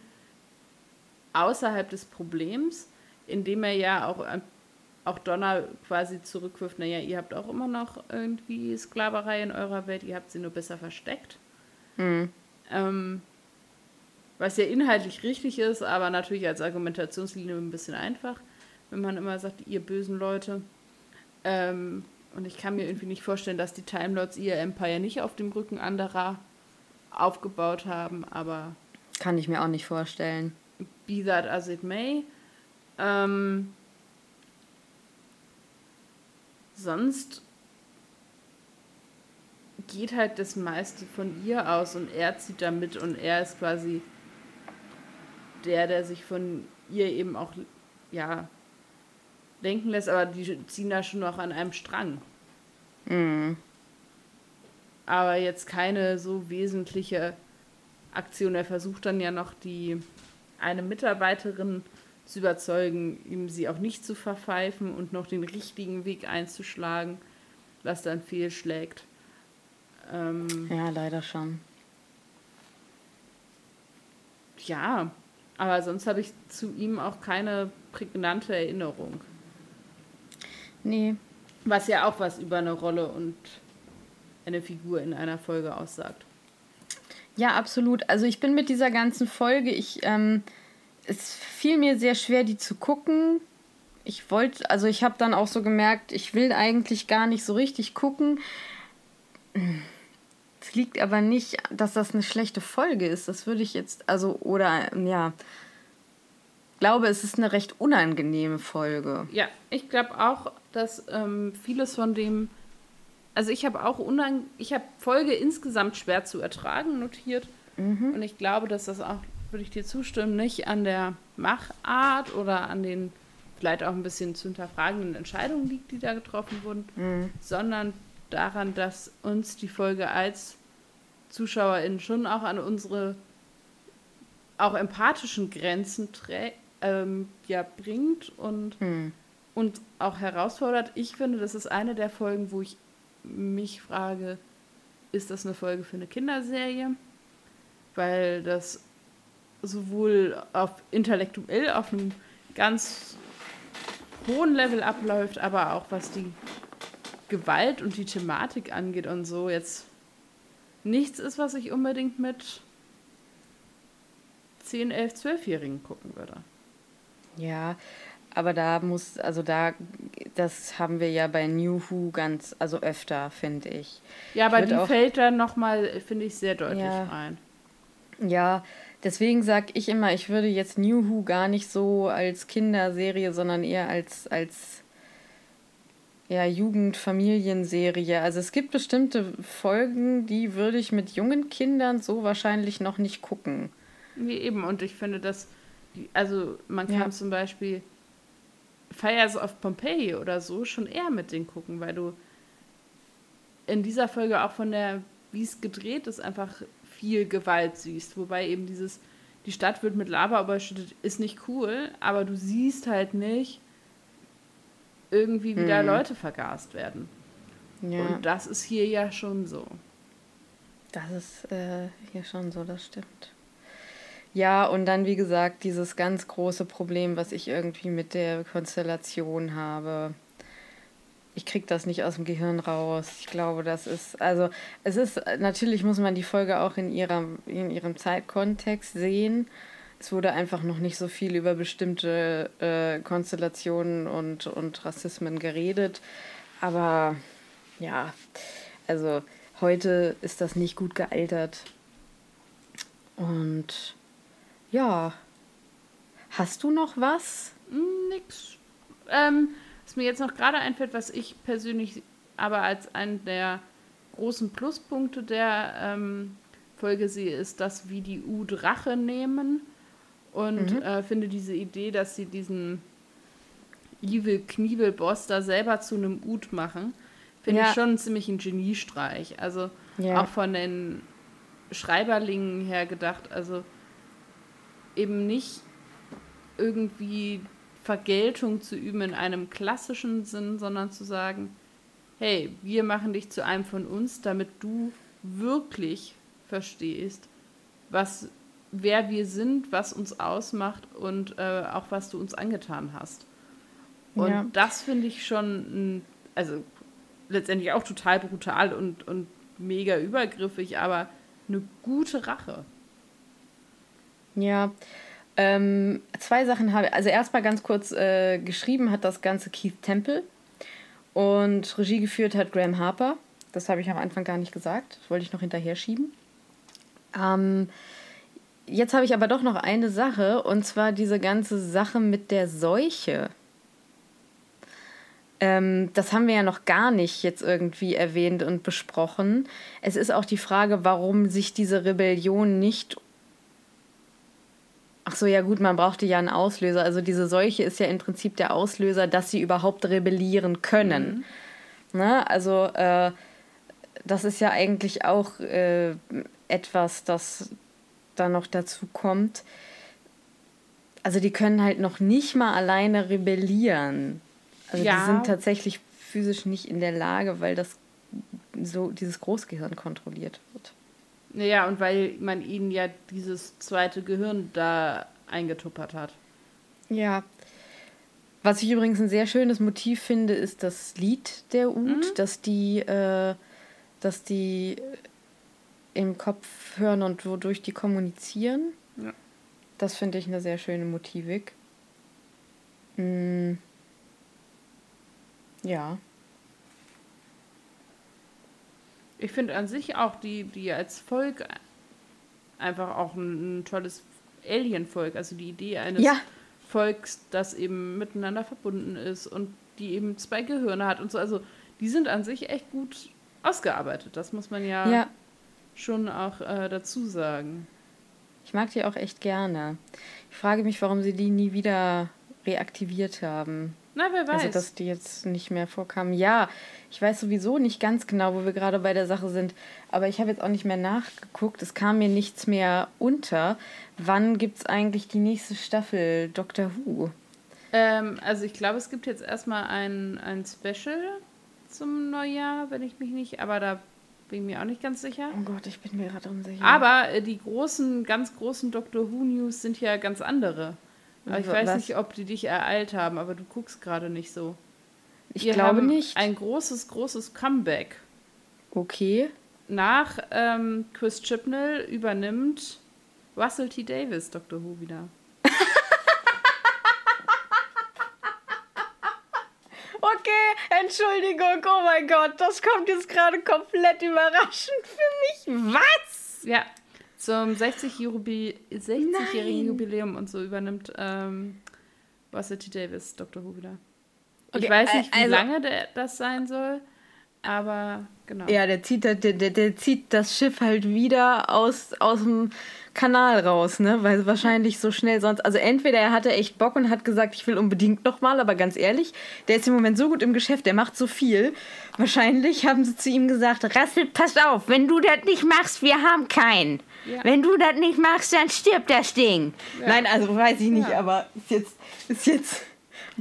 außerhalb des Problems, indem er ja auch, auch Donner quasi zurückwirft, naja, ihr habt auch immer noch irgendwie Sklaverei in eurer Welt, ihr habt sie nur besser versteckt. Hm. Ähm, was ja inhaltlich richtig ist, aber natürlich als Argumentationslinie ein bisschen einfach, wenn man immer sagt, ihr bösen Leute. Ähm, und ich kann mir irgendwie nicht vorstellen, dass die Time Lords ihr Empire nicht auf dem Rücken anderer aufgebaut haben, aber. Kann ich mir auch nicht vorstellen. Be that as it may. Ähm, sonst geht halt das meiste von ihr aus und er zieht da mit und er ist quasi der, der sich von ihr eben auch, ja, denken lässt, aber die ziehen da schon noch an einem Strang. Mhm. Aber jetzt keine so wesentliche Aktion. Er versucht dann ja noch die eine Mitarbeiterin zu überzeugen, ihm sie auch nicht zu verpfeifen und noch den richtigen Weg einzuschlagen, was dann fehlschlägt. Ähm, ja, leider schon. Ja, aber sonst habe ich zu ihm auch keine prägnante Erinnerung. Nee. Was ja auch was über eine Rolle und eine Figur in einer Folge aussagt. Ja, absolut. Also ich bin mit dieser ganzen Folge, ich, ähm, es fiel mir sehr schwer, die zu gucken. Ich wollte, also ich habe dann auch so gemerkt, ich will eigentlich gar nicht so richtig gucken. Es liegt aber nicht, dass das eine schlechte Folge ist. Das würde ich jetzt, also, oder, ja, glaube, es ist eine recht unangenehme Folge. Ja, ich glaube auch, dass ähm, vieles von dem, also ich habe auch unang ich habe Folge insgesamt schwer zu ertragen notiert mhm. und ich glaube, dass das auch, würde ich dir zustimmen, nicht an der Machart oder an den vielleicht auch ein bisschen zu hinterfragenden Entscheidungen liegt, die da getroffen wurden, mhm. sondern daran, dass uns die Folge als ZuschauerInnen schon auch an unsere auch empathischen Grenzen ähm, ja bringt und, mhm. und auch herausfordert. Ich finde, das ist eine der Folgen, wo ich mich frage, ist das eine Folge für eine Kinderserie? Weil das sowohl auf intellektuell auf einem ganz hohen Level abläuft, aber auch was die Gewalt und die Thematik angeht und so jetzt nichts ist, was ich unbedingt mit 10, 11, 12-Jährigen gucken würde. Ja, aber da muss, also da, das haben wir ja bei New Who ganz, also öfter, finde ich. Ja, aber die auch, fällt dann nochmal, finde ich, sehr deutlich ja, rein. Ja, deswegen sage ich immer, ich würde jetzt New Who gar nicht so als Kinderserie, sondern eher als, als ja, Jugend-Familienserie. Also es gibt bestimmte Folgen, die würde ich mit jungen Kindern so wahrscheinlich noch nicht gucken. Nee, eben, und ich finde, dass also man kann ja. zum Beispiel Fires of Pompeii oder so schon eher mit denen gucken, weil du in dieser Folge auch von der, wie es gedreht ist, einfach viel Gewalt siehst. Wobei eben dieses, die Stadt wird mit Lava überschüttet, ist nicht cool, aber du siehst halt nicht irgendwie, wie da Leute vergast werden. Ja. Und das ist hier ja schon so. Das ist äh, hier schon so, das stimmt. Ja, und dann, wie gesagt, dieses ganz große Problem, was ich irgendwie mit der Konstellation habe. Ich kriege das nicht aus dem Gehirn raus. Ich glaube, das ist, also es ist, natürlich muss man die Folge auch in, ihrer, in ihrem Zeitkontext sehen. Es wurde einfach noch nicht so viel über bestimmte äh, Konstellationen und, und Rassismen geredet. Aber ja, also heute ist das nicht gut gealtert. Und ja. Hast du noch was? Nix. Ähm, was mir jetzt noch gerade einfällt, was ich persönlich aber als einen der großen Pluspunkte der ähm, Folge sehe, ist, dass wir die U-Drache nehmen und mhm. äh, finde diese Idee, dass sie diesen Evil Knievel Boss da selber zu einem Ut machen, finde ja. ich schon ziemlich ein Geniestreich. Also ja. auch von den Schreiberlingen her gedacht, also eben nicht irgendwie Vergeltung zu üben in einem klassischen Sinn, sondern zu sagen, hey, wir machen dich zu einem von uns, damit du wirklich verstehst, was, wer wir sind, was uns ausmacht und äh, auch was du uns angetan hast. Und ja. das finde ich schon, also letztendlich auch total brutal und, und mega übergriffig, aber eine gute Rache. Ja, ähm, zwei Sachen habe ich. Also erstmal ganz kurz äh, geschrieben hat das Ganze Keith Temple und Regie geführt hat Graham Harper. Das habe ich am Anfang gar nicht gesagt. Das wollte ich noch hinterher schieben. Ähm, jetzt habe ich aber doch noch eine Sache und zwar diese ganze Sache mit der Seuche. Ähm, das haben wir ja noch gar nicht jetzt irgendwie erwähnt und besprochen. Es ist auch die Frage, warum sich diese Rebellion nicht Ach so, ja gut, man brauchte ja einen Auslöser. Also diese Seuche ist ja im Prinzip der Auslöser, dass sie überhaupt rebellieren können. Mhm. Ne? Also äh, das ist ja eigentlich auch äh, etwas, das da noch dazu kommt. Also die können halt noch nicht mal alleine rebellieren. Also ja. die sind tatsächlich physisch nicht in der Lage, weil das so dieses Großgehirn kontrolliert wird. Ja, und weil man ihnen ja dieses zweite Gehirn da eingetuppert hat. Ja. Was ich übrigens ein sehr schönes Motiv finde, ist das Lied der Ut, mhm. dass die, äh, dass die im Kopf hören und wodurch die kommunizieren. Ja. Das finde ich eine sehr schöne Motivik. Mm. Ja. Ich finde an sich auch die, die als Volk einfach auch ein, ein tolles Alien-Volk, also die Idee eines ja. Volks, das eben miteinander verbunden ist und die eben zwei Gehirne hat und so. Also die sind an sich echt gut ausgearbeitet. Das muss man ja, ja. schon auch äh, dazu sagen. Ich mag die auch echt gerne. Ich frage mich, warum sie die nie wieder reaktiviert haben. Na, wer also, weiß. Also, dass die jetzt nicht mehr vorkamen. Ja, ich weiß sowieso nicht ganz genau, wo wir gerade bei der Sache sind. Aber ich habe jetzt auch nicht mehr nachgeguckt. Es kam mir nichts mehr unter. Wann gibt es eigentlich die nächste Staffel Doctor Who? Ähm, also, ich glaube, es gibt jetzt erstmal ein, ein Special zum Neujahr, wenn ich mich nicht. Aber da bin ich mir auch nicht ganz sicher. Oh Gott, ich bin mir gerade unsicher. Aber äh, die großen, ganz großen Doctor Who News sind ja ganz andere. Aber ich weiß Was? nicht, ob die dich ereilt haben, aber du guckst gerade nicht so. Ich Wir glaube nicht. Ein großes, großes Comeback. Okay. Nach ähm, Chris Chibnall übernimmt Russell T. Davis Dr. Who wieder. okay, Entschuldigung, oh mein Gott, das kommt jetzt gerade komplett überraschend für mich. Was? Ja, zum 60-jährigen 60 Jubiläum und so übernimmt ähm, Russell T. Davis Dr. Who wieder. Okay, ich weiß nicht, wie also, lange der, das sein soll, aber genau. Ja, der zieht, der, der, der zieht das Schiff halt wieder aus, aus dem Kanal raus, ne? Weil wahrscheinlich so schnell sonst. Also entweder er hatte echt Bock und hat gesagt, ich will unbedingt nochmal, aber ganz ehrlich, der ist im Moment so gut im Geschäft, der macht so viel. Wahrscheinlich haben sie zu ihm gesagt, Rassel, pass auf, wenn du das nicht machst, wir haben keinen. Ja. Wenn du das nicht machst, dann stirbt das Ding. Ja. Nein, also weiß ich nicht, ja. aber ist jetzt. Ist jetzt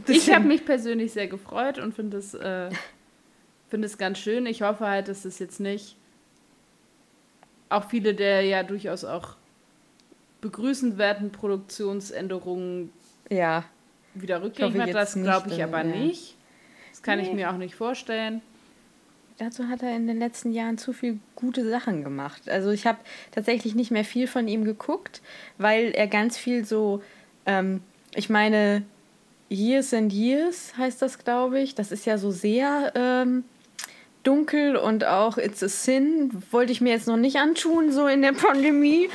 ich habe mich persönlich sehr gefreut und finde es, äh, find es ganz schön. Ich hoffe halt, dass es jetzt nicht auch viele der ja durchaus auch begrüßenswerten Produktionsänderungen ja. wieder rückgängig hat. Das glaube ich aber ja. nicht. Das kann nee. ich mir auch nicht vorstellen. Dazu hat er in den letzten Jahren zu viel gute Sachen gemacht. Also ich habe tatsächlich nicht mehr viel von ihm geguckt, weil er ganz viel so, ähm, ich meine, Years and Years heißt das, glaube ich. Das ist ja so sehr ähm, dunkel und auch It's a Sin wollte ich mir jetzt noch nicht antun, so in der Pandemie.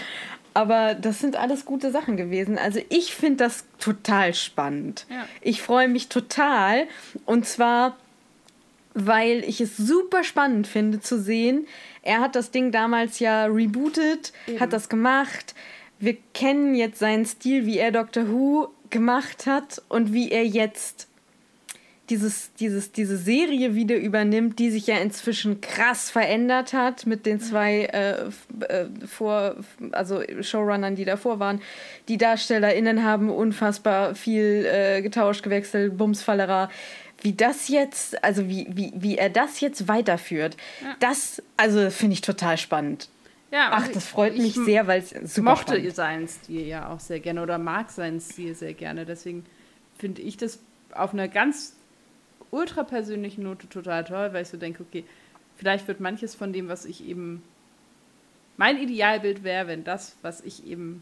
Aber das sind alles gute Sachen gewesen. Also ich finde das total spannend. Ja. Ich freue mich total. Und zwar, weil ich es super spannend finde zu sehen. Er hat das Ding damals ja rebootet, Eben. hat das gemacht. Wir kennen jetzt seinen Stil, wie er Doctor Who gemacht hat und wie er jetzt dieses, dieses, diese Serie wieder übernimmt, die sich ja inzwischen krass verändert hat mit den zwei äh, äh, vor, also Showrunnern, die davor waren. Die DarstellerInnen haben unfassbar viel äh, getauscht, gewechselt, Bumsfallera. Wie das jetzt, also wie, wie, wie er das jetzt weiterführt, ja. das, also finde ich total spannend. Ja, Ach, das freut mich sehr, weil es super mochte spannend. seinen Stil ja auch sehr gerne oder mag seinen Stil sehr gerne. Deswegen finde ich das auf einer ganz ultra persönlichen Note total toll, weil ich so denke, okay, vielleicht wird manches von dem, was ich eben. Mein Idealbild wäre, wenn das, was ich eben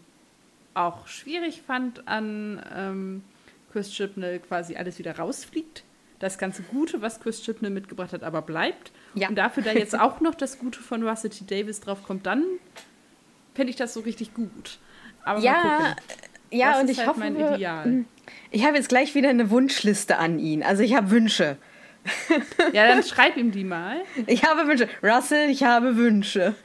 auch schwierig fand an ähm, Chris Chibnall, quasi alles wieder rausfliegt. Das ganze Gute, was Chris Chibnall mitgebracht hat, aber bleibt. Ja. Und dafür da jetzt auch noch das Gute von Russell T. Davis drauf kommt, dann fände ich das so richtig gut. Aber ja, ja, das und ich halt hoffe, mein Ideal. Hm. Ich habe jetzt gleich wieder eine Wunschliste an ihn. Also ich habe Wünsche. Ja, dann schreib ihm die mal. Ich habe Wünsche. Russell, ich habe Wünsche.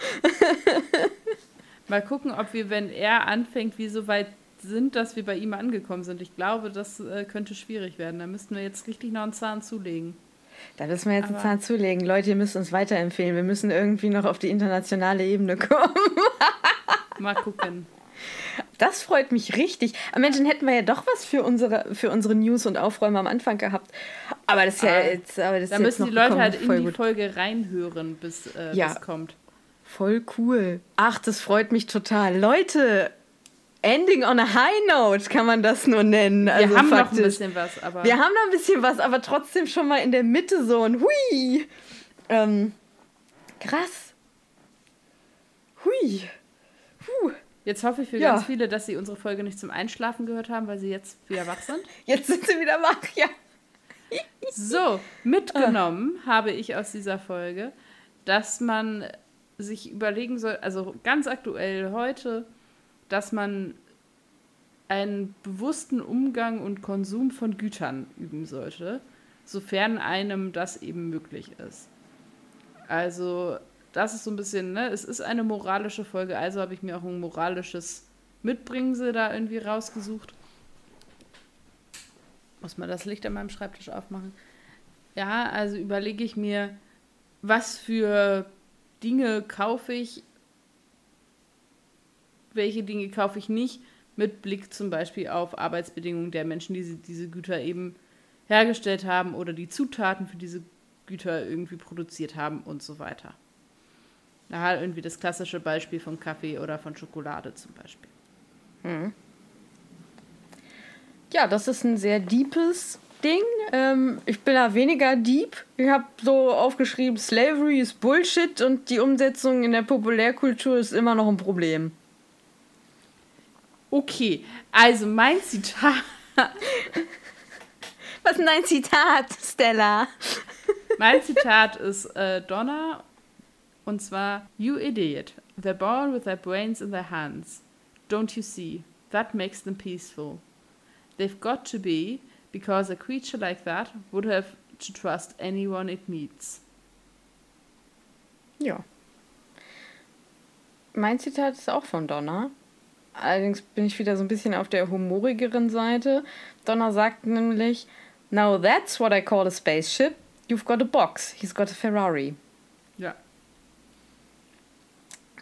Mal gucken, ob wir, wenn er anfängt, wie so weit sind, dass wir bei ihm angekommen sind. Ich glaube, das äh, könnte schwierig werden. Da müssten wir jetzt richtig noch einen Zahn zulegen. Da müssen wir jetzt Aber einen Zahn zulegen. Leute, ihr müsst uns weiterempfehlen. Wir müssen irgendwie noch auf die internationale Ebene kommen. Mal gucken. Das freut mich richtig. Aber Mensch, dann hätten wir ja doch was für unsere, für unsere News und Aufräume am Anfang gehabt. Aber das ist ja ah, jetzt. Aber das da müssen die Leute halt in die gut. Folge reinhören, bis äh, ja. kommt. Voll cool. Ach, das freut mich total. Leute, Ending on a High Note kann man das nur nennen. Wir also haben faktisch. noch ein bisschen was, aber. Wir haben noch ein bisschen was, aber trotzdem schon mal in der Mitte so ein Hui. Ähm, krass. Hui. Puh. Jetzt hoffe ich für ja. ganz viele, dass sie unsere Folge nicht zum Einschlafen gehört haben, weil sie jetzt wieder wach sind. Jetzt sind sie wieder wach, ja. so, mitgenommen ah. habe ich aus dieser Folge, dass man sich überlegen soll, also ganz aktuell heute, dass man einen bewussten Umgang und Konsum von Gütern üben sollte, sofern einem das eben möglich ist. Also, das ist so ein bisschen, ne, es ist eine moralische Folge, also habe ich mir auch ein moralisches Mitbringsel da irgendwie rausgesucht. Muss man das Licht an meinem Schreibtisch aufmachen? Ja, also überlege ich mir, was für Dinge kaufe ich, welche Dinge kaufe ich nicht, mit Blick zum Beispiel auf Arbeitsbedingungen der Menschen, die diese, Güter eben hergestellt haben oder die Zutaten für diese Güter irgendwie produziert haben und so weiter. Da halt irgendwie das klassische Beispiel von Kaffee oder von Schokolade zum Beispiel. Hm. Ja, das ist ein sehr deepes Ding. Ähm, ich bin da weniger deep. Ich habe so aufgeschrieben, Slavery ist Bullshit und die Umsetzung in der Populärkultur ist immer noch ein Problem. Okay, also mein Zitat. Was ist dein Zitat, Stella? mein Zitat ist äh, Donna und zwar: You idiot. They're born with their brains in their hands. Don't you see? That makes them peaceful. They've got to be, because a creature like that would have to trust anyone it meets. Ja. Mein Zitat ist auch von Donna. Allerdings bin ich wieder so ein bisschen auf der humorigeren Seite. Donna sagt nämlich: Now that's what I call a spaceship. You've got a box. He's got a Ferrari. Ja.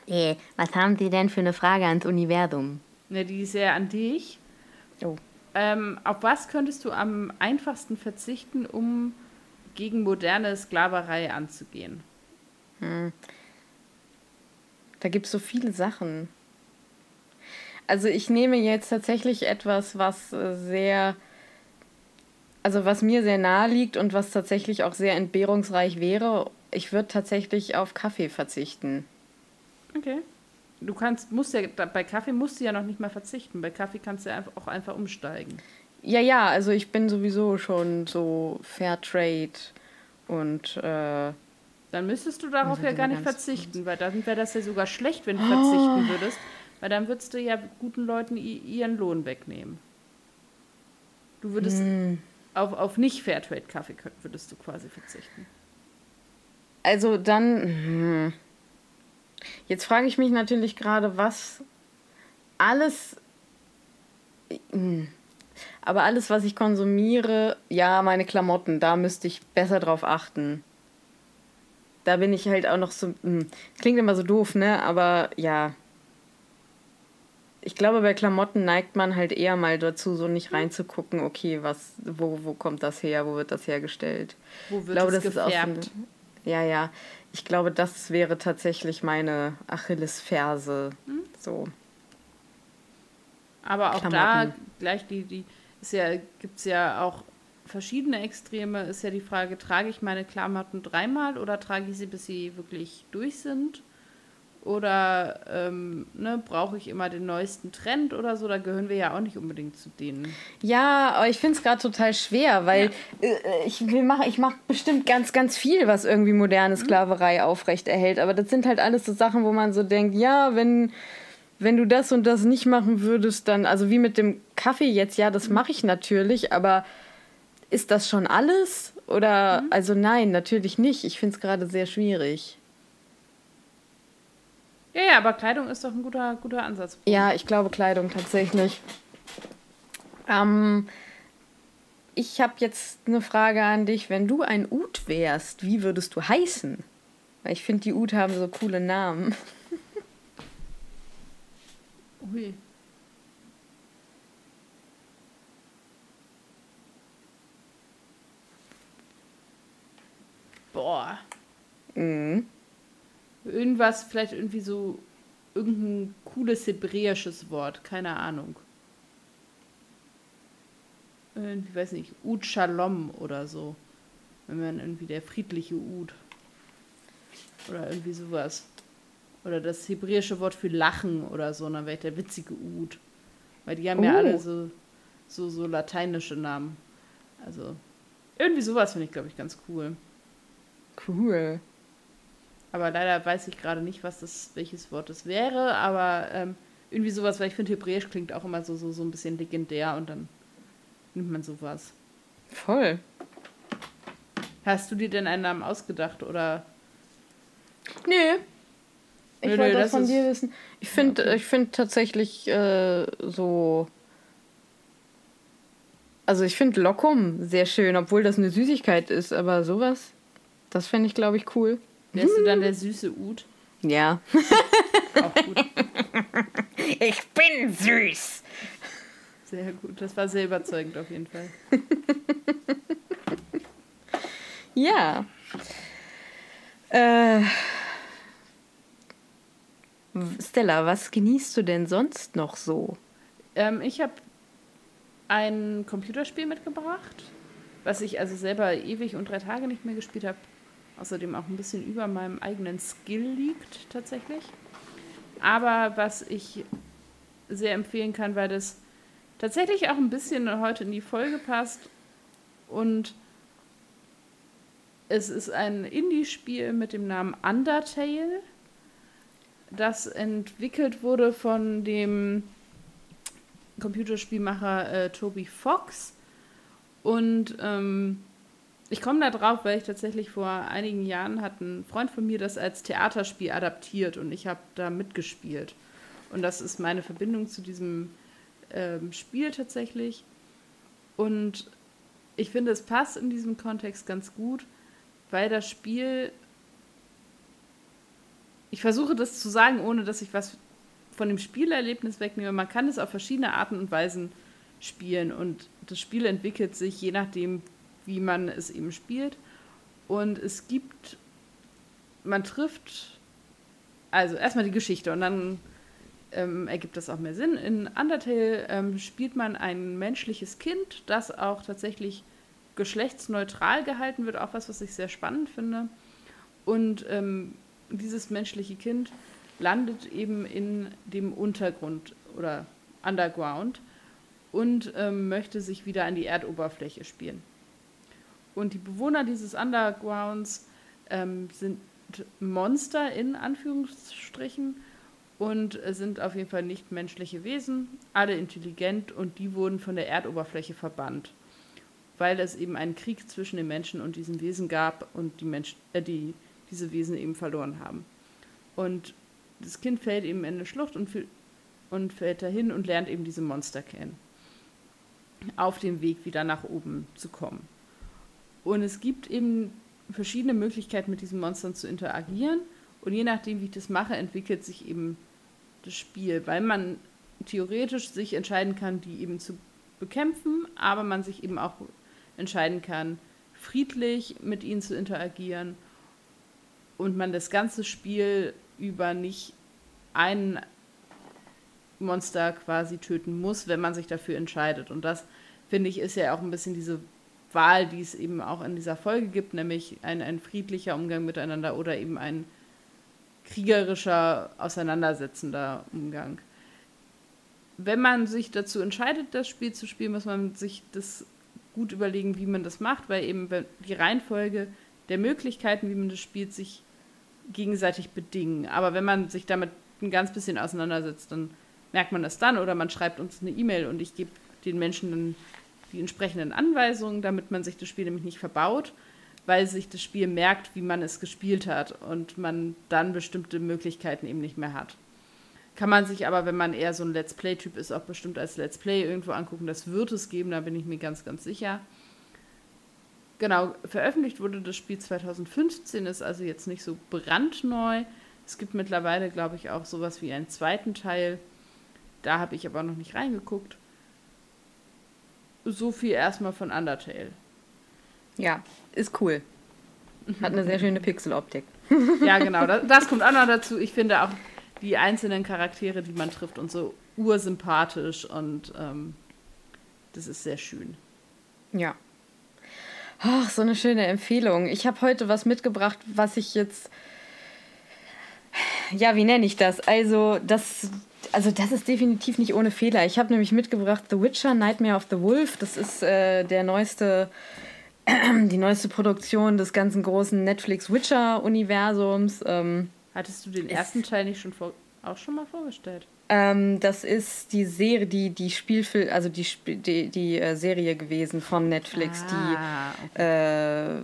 Äh, was haben Sie denn für eine Frage ans Universum? Ne, die ist ja an dich. Oh. Ähm, auf was könntest du am einfachsten verzichten, um gegen moderne Sklaverei anzugehen? Hm. Da gibt es so viele Sachen. Also ich nehme jetzt tatsächlich etwas, was äh, sehr, also was mir sehr nahe liegt und was tatsächlich auch sehr entbehrungsreich wäre. Ich würde tatsächlich auf Kaffee verzichten. Okay. Du kannst, musst ja, bei Kaffee musst du ja noch nicht mal verzichten. Bei Kaffee kannst du ja auch einfach umsteigen. Ja, ja, also ich bin sowieso schon so Fairtrade und äh, dann müsstest du darauf ja gar nicht verzichten, weil dann wäre das ja sogar schlecht, wenn du oh. verzichten würdest, weil dann würdest du ja guten Leuten ihren Lohn wegnehmen. Du würdest hm. auf, auf nicht Fairtrade-Kaffee würdest du quasi verzichten. Also dann. Hm. Jetzt frage ich mich natürlich gerade, was alles. Hm. Aber alles, was ich konsumiere, ja, meine Klamotten, da müsste ich besser drauf achten. Da bin ich halt auch noch so. Hm. Klingt immer so doof, ne? Aber ja ich glaube, bei Klamotten neigt man halt eher mal dazu, so nicht reinzugucken, okay, was, wo, wo kommt das her, wo wird das hergestellt? Wo wird ich glaube, das gefärbt? Ist auch so ja, ja. Ich glaube, das wäre tatsächlich meine Achillesferse. Hm? So. Aber auch Klamotten. da gleich die, die ist ja, gibt es ja auch verschiedene Extreme, ist ja die Frage, trage ich meine Klamotten dreimal oder trage ich sie, bis sie wirklich durch sind? Oder ähm, ne, brauche ich immer den neuesten Trend oder so? Da gehören wir ja auch nicht unbedingt zu denen. Ja, aber ich finde es gerade total schwer, weil ja. äh, ich mache ich mach bestimmt ganz, ganz viel, was irgendwie moderne mhm. Sklaverei mhm. aufrechterhält. Aber das sind halt alles so Sachen, wo man so denkt, ja, wenn, wenn du das und das nicht machen würdest, dann, also wie mit dem Kaffee jetzt, ja, das mhm. mache ich natürlich, aber ist das schon alles? Oder, mhm. also nein, natürlich nicht. Ich finde es gerade sehr schwierig. Ja, ja, aber Kleidung ist doch ein guter, guter Ansatz. Ja, ich glaube Kleidung tatsächlich. Ähm, ich habe jetzt eine Frage an dich. Wenn du ein Ut wärst, wie würdest du heißen? Weil ich finde, die Ut haben so coole Namen. Ui. Boah. Mhm. Irgendwas, vielleicht irgendwie so irgendein cooles hebräisches Wort, keine Ahnung. Irgendwie, weiß nicht, Ud Shalom oder so. Wenn man irgendwie der friedliche Ud. Oder irgendwie sowas. Oder das hebräische Wort für Lachen oder so, dann wäre ich der witzige Ud. Weil die haben oh. ja alle so, so, so lateinische Namen. Also, irgendwie sowas finde ich, glaube ich, ganz cool. Cool. Aber leider weiß ich gerade nicht, was das, welches Wort das wäre, aber ähm, irgendwie sowas, weil ich finde, Hebräisch klingt auch immer so, so, so ein bisschen legendär und dann nimmt man sowas. Voll. Hast du dir denn einen Namen ausgedacht oder? Nö. Ich nö, wollte nö, das von dir wissen. Ich finde okay. find tatsächlich äh, so. Also ich finde Lokum sehr schön, obwohl das eine Süßigkeit ist, aber sowas, das fände ich, glaube ich, cool. Wärst du dann der süße Ud? Ja. Auch gut. Ich bin süß. Sehr gut, das war sehr überzeugend auf jeden Fall. ja. Äh, Stella, was genießt du denn sonst noch so? Ähm, ich habe ein Computerspiel mitgebracht, was ich also selber ewig und drei Tage nicht mehr gespielt habe außerdem auch ein bisschen über meinem eigenen Skill liegt tatsächlich. Aber was ich sehr empfehlen kann, weil das tatsächlich auch ein bisschen heute in die Folge passt und es ist ein Indie-Spiel mit dem Namen Undertale, das entwickelt wurde von dem Computerspielmacher äh, Toby Fox und ähm, ich komme da drauf, weil ich tatsächlich vor einigen Jahren hat ein Freund von mir das als Theaterspiel adaptiert und ich habe da mitgespielt. Und das ist meine Verbindung zu diesem ähm, Spiel tatsächlich. Und ich finde, es passt in diesem Kontext ganz gut, weil das Spiel. Ich versuche das zu sagen, ohne dass ich was von dem Spielerlebnis wegnehme. Man kann es auf verschiedene Arten und Weisen spielen und das Spiel entwickelt sich je nachdem, wie man es eben spielt. Und es gibt, man trifft, also erstmal die Geschichte und dann ähm, ergibt das auch mehr Sinn. In Undertale ähm, spielt man ein menschliches Kind, das auch tatsächlich geschlechtsneutral gehalten wird, auch was, was ich sehr spannend finde. Und ähm, dieses menschliche Kind landet eben in dem Untergrund oder Underground und ähm, möchte sich wieder an die Erdoberfläche spielen. Und die Bewohner dieses Undergrounds ähm, sind Monster in Anführungsstrichen und sind auf jeden Fall nicht menschliche Wesen, alle intelligent und die wurden von der Erdoberfläche verbannt, weil es eben einen Krieg zwischen den Menschen und diesen Wesen gab und die, Mensch, äh, die diese Wesen eben verloren haben. Und das Kind fällt eben in eine Schlucht und, und fällt dahin und lernt eben diese Monster kennen. Auf dem Weg wieder nach oben zu kommen. Und es gibt eben verschiedene Möglichkeiten, mit diesen Monstern zu interagieren. Und je nachdem, wie ich das mache, entwickelt sich eben das Spiel, weil man theoretisch sich entscheiden kann, die eben zu bekämpfen, aber man sich eben auch entscheiden kann, friedlich mit ihnen zu interagieren und man das ganze Spiel über nicht ein Monster quasi töten muss, wenn man sich dafür entscheidet. Und das, finde ich, ist ja auch ein bisschen diese Wahl, die es eben auch in dieser Folge gibt, nämlich ein, ein friedlicher Umgang miteinander oder eben ein kriegerischer, auseinandersetzender Umgang. Wenn man sich dazu entscheidet, das Spiel zu spielen, muss man sich das gut überlegen, wie man das macht, weil eben die Reihenfolge der Möglichkeiten, wie man das spielt, sich gegenseitig bedingen. Aber wenn man sich damit ein ganz bisschen auseinandersetzt, dann merkt man das dann oder man schreibt uns eine E-Mail und ich gebe den Menschen dann die entsprechenden Anweisungen, damit man sich das Spiel nämlich nicht verbaut, weil sich das Spiel merkt, wie man es gespielt hat und man dann bestimmte Möglichkeiten eben nicht mehr hat. Kann man sich aber, wenn man eher so ein Let's Play-Typ ist, auch bestimmt als Let's Play irgendwo angucken. Das wird es geben, da bin ich mir ganz, ganz sicher. Genau, veröffentlicht wurde das Spiel 2015, ist also jetzt nicht so brandneu. Es gibt mittlerweile, glaube ich, auch sowas wie einen zweiten Teil. Da habe ich aber noch nicht reingeguckt. So viel erstmal von Undertale. Ja, ist cool. Hat eine sehr schöne Pixeloptik. ja, genau. Das, das, kommt auch noch dazu. Ich finde auch die einzelnen Charaktere, die man trifft, und so ursympathisch und ähm, das ist sehr schön. Ja. Ach, so eine schöne Empfehlung. Ich habe heute was mitgebracht, was ich jetzt. Ja, wie nenne ich das? Also, das, also das ist definitiv nicht ohne Fehler. Ich habe nämlich mitgebracht The Witcher, Nightmare of the Wolf. Das ist äh, der neueste die neueste Produktion des ganzen großen Netflix-Witcher-Universums. Ähm, Hattest du den ersten Teil nicht schon vor, auch schon mal vorgestellt? Ähm, das ist die Serie, die, die Spielfilm, also die, die, die äh, Serie gewesen von Netflix, ah, die, okay. äh,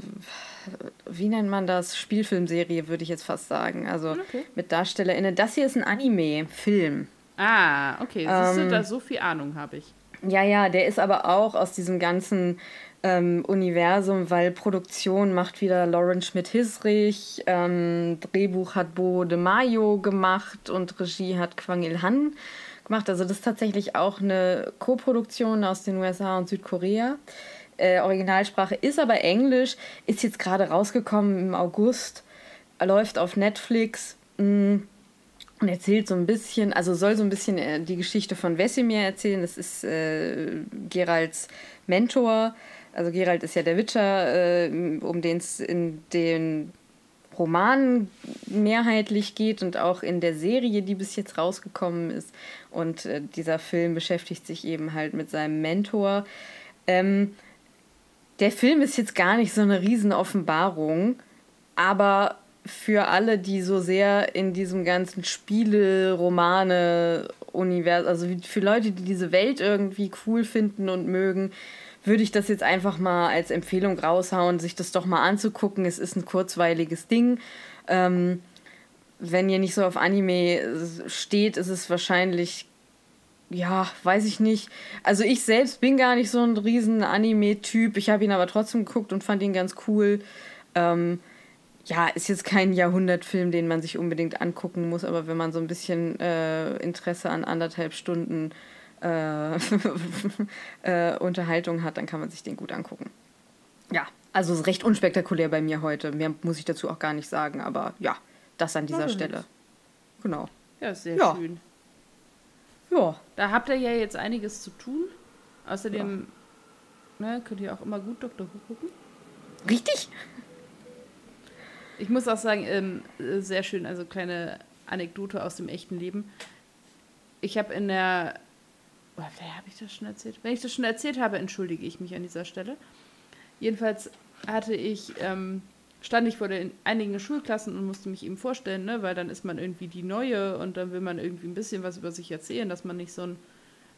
wie nennt man das? Spielfilmserie, würde ich jetzt fast sagen. Also okay. mit DarstellerInnen. Das hier ist ein Anime-Film. Ah, okay. Siehst ähm, du, da so viel Ahnung habe ich. Ja, ja, der ist aber auch aus diesem ganzen ähm, Universum, weil Produktion macht wieder Lauren Schmidt-Hisrich, ähm, Drehbuch hat Bo de Mayo gemacht und Regie hat Kwang Il-han gemacht. Also das ist tatsächlich auch eine Co-Produktion aus den USA und Südkorea. Äh, Originalsprache ist aber Englisch, ist jetzt gerade rausgekommen im August, läuft auf Netflix. Mh, mm, und erzählt so ein bisschen, also soll so ein bisschen äh, die Geschichte von Wesimir erzählen. Das ist äh, Geralds Mentor, also Gerald ist ja der Witcher, äh, um den es in den Romanen mehrheitlich geht und auch in der Serie, die bis jetzt rausgekommen ist. Und äh, dieser Film beschäftigt sich eben halt mit seinem Mentor. Ähm, der Film ist jetzt gar nicht so eine Riesenoffenbarung, aber für alle, die so sehr in diesem ganzen Spiele, Romane, Universum, also für Leute, die diese Welt irgendwie cool finden und mögen, würde ich das jetzt einfach mal als Empfehlung raushauen, sich das doch mal anzugucken. Es ist ein kurzweiliges Ding. Ähm, wenn ihr nicht so auf Anime steht, ist es wahrscheinlich, ja, weiß ich nicht. Also ich selbst bin gar nicht so ein riesen Anime-Typ. Ich habe ihn aber trotzdem geguckt und fand ihn ganz cool. Ähm, ja, ist jetzt kein Jahrhundertfilm, den man sich unbedingt angucken muss, aber wenn man so ein bisschen äh, Interesse an anderthalb Stunden äh, äh, Unterhaltung hat, dann kann man sich den gut angucken. Ja, also recht unspektakulär bei mir heute. Mehr muss ich dazu auch gar nicht sagen, aber ja, das an dieser ja, Stelle. Genau. Ja, sehr ja. schön. Ja. Da habt ihr ja jetzt einiges zu tun. Außerdem ja. ne, könnt ihr auch immer gut Dr. Who gucken. Richtig? Ich muss auch sagen, ähm, sehr schön, also kleine Anekdote aus dem echten Leben. Ich habe in der wer habe ich das schon erzählt? Wenn ich das schon erzählt habe, entschuldige ich mich an dieser Stelle. Jedenfalls hatte ich, ähm, stand ich vor den einigen Schulklassen und musste mich eben vorstellen, ne, weil dann ist man irgendwie die Neue und dann will man irgendwie ein bisschen was über sich erzählen, dass man nicht so ein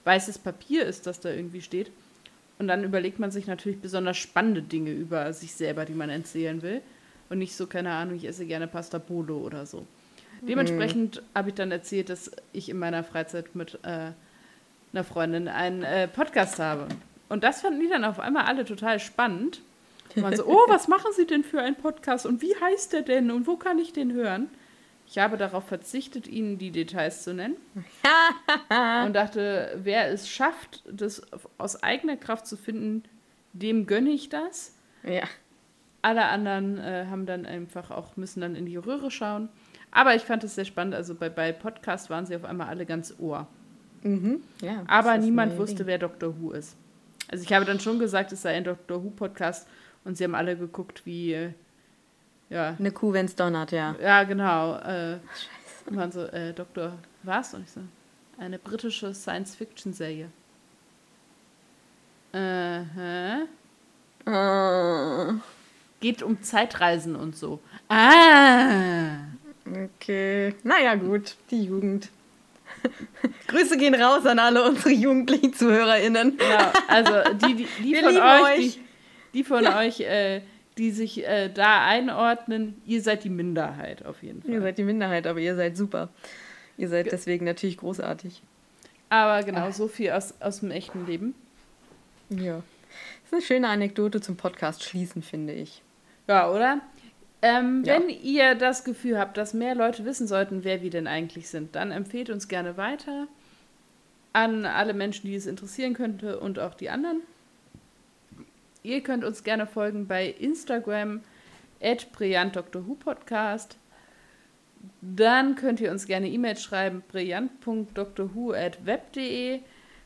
weißes Papier ist, das da irgendwie steht. Und dann überlegt man sich natürlich besonders spannende Dinge über sich selber, die man erzählen will. Und nicht so, keine Ahnung, ich esse gerne Pasta Bolo oder so. Mhm. Dementsprechend habe ich dann erzählt, dass ich in meiner Freizeit mit äh, einer Freundin einen äh, Podcast habe. Und das fanden die dann auf einmal alle total spannend. Und man so, oh, was machen Sie denn für einen Podcast und wie heißt der denn und wo kann ich den hören? Ich habe darauf verzichtet, Ihnen die Details zu nennen. und dachte, wer es schafft, das aus eigener Kraft zu finden, dem gönne ich das. Ja. Alle anderen äh, haben dann einfach auch, müssen dann in die Röhre schauen. Aber ich fand es sehr spannend. Also bei, bei Podcast waren sie auf einmal alle ganz ohr. Mhm. Ja, Aber niemand wusste, Ding. wer Dr. Who ist. Also ich habe dann schon gesagt, es sei ein Dr. Who-Podcast und sie haben alle geguckt, wie äh, ja. Eine Kuh, wenn es donnert, ja. Ja, genau. Äh, Scheiße. Und waren so, äh, Doktor, was? Und ich so, eine britische Science-Fiction-Serie. Äh, hä? Uh. Geht um Zeitreisen und so. Ah! Okay. Naja, gut, die Jugend. Grüße gehen raus an alle unsere jugendlichen ZuhörerInnen. Genau, also die, die, die von euch, euch, Die, die von ja. euch, äh, die sich äh, da einordnen, ihr seid die Minderheit auf jeden Fall. Ihr seid die Minderheit, aber ihr seid super. Ihr seid deswegen natürlich großartig. Aber genau, Ach. so viel aus, aus dem echten Leben. Ja. Das ist eine schöne Anekdote zum Podcast schließen, finde ich. Ja, oder? Ähm, ja. Wenn ihr das Gefühl habt, dass mehr Leute wissen sollten, wer wir denn eigentlich sind, dann empfehlt uns gerne weiter an alle Menschen, die es interessieren könnte und auch die anderen. Ihr könnt uns gerne folgen bei Instagram at Podcast. Dann könnt ihr uns gerne E-Mails schreiben, brillant.drwho.web.de.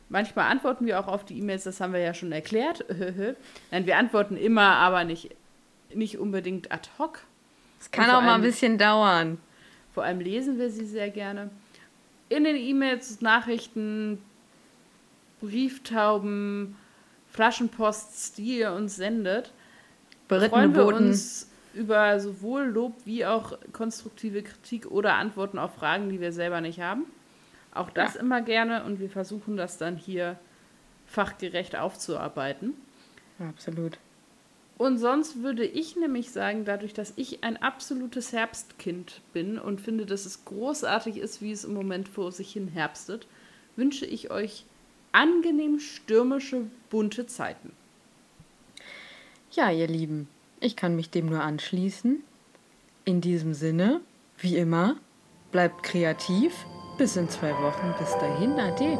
Manchmal antworten wir auch auf die E-Mails, das haben wir ja schon erklärt. Nein, wir antworten immer, aber nicht, nicht unbedingt ad hoc. Es kann auch mal ein bisschen dauern. Vor allem lesen wir sie sehr gerne. In den E-Mails, Nachrichten, Brieftauben, Flaschenposts, die ihr uns sendet, freuen wir Boten. uns über sowohl Lob wie auch konstruktive Kritik oder Antworten auf Fragen, die wir selber nicht haben. Auch das ja. immer gerne und wir versuchen das dann hier fachgerecht aufzuarbeiten. absolut. Und sonst würde ich nämlich sagen, dadurch, dass ich ein absolutes Herbstkind bin und finde, dass es großartig ist, wie es im Moment vor sich hin herbstet, wünsche ich euch angenehm stürmische, bunte Zeiten. Ja, ihr Lieben, ich kann mich dem nur anschließen. In diesem Sinne, wie immer, bleibt kreativ. Bis in zwei Wochen. Bis dahin, ade.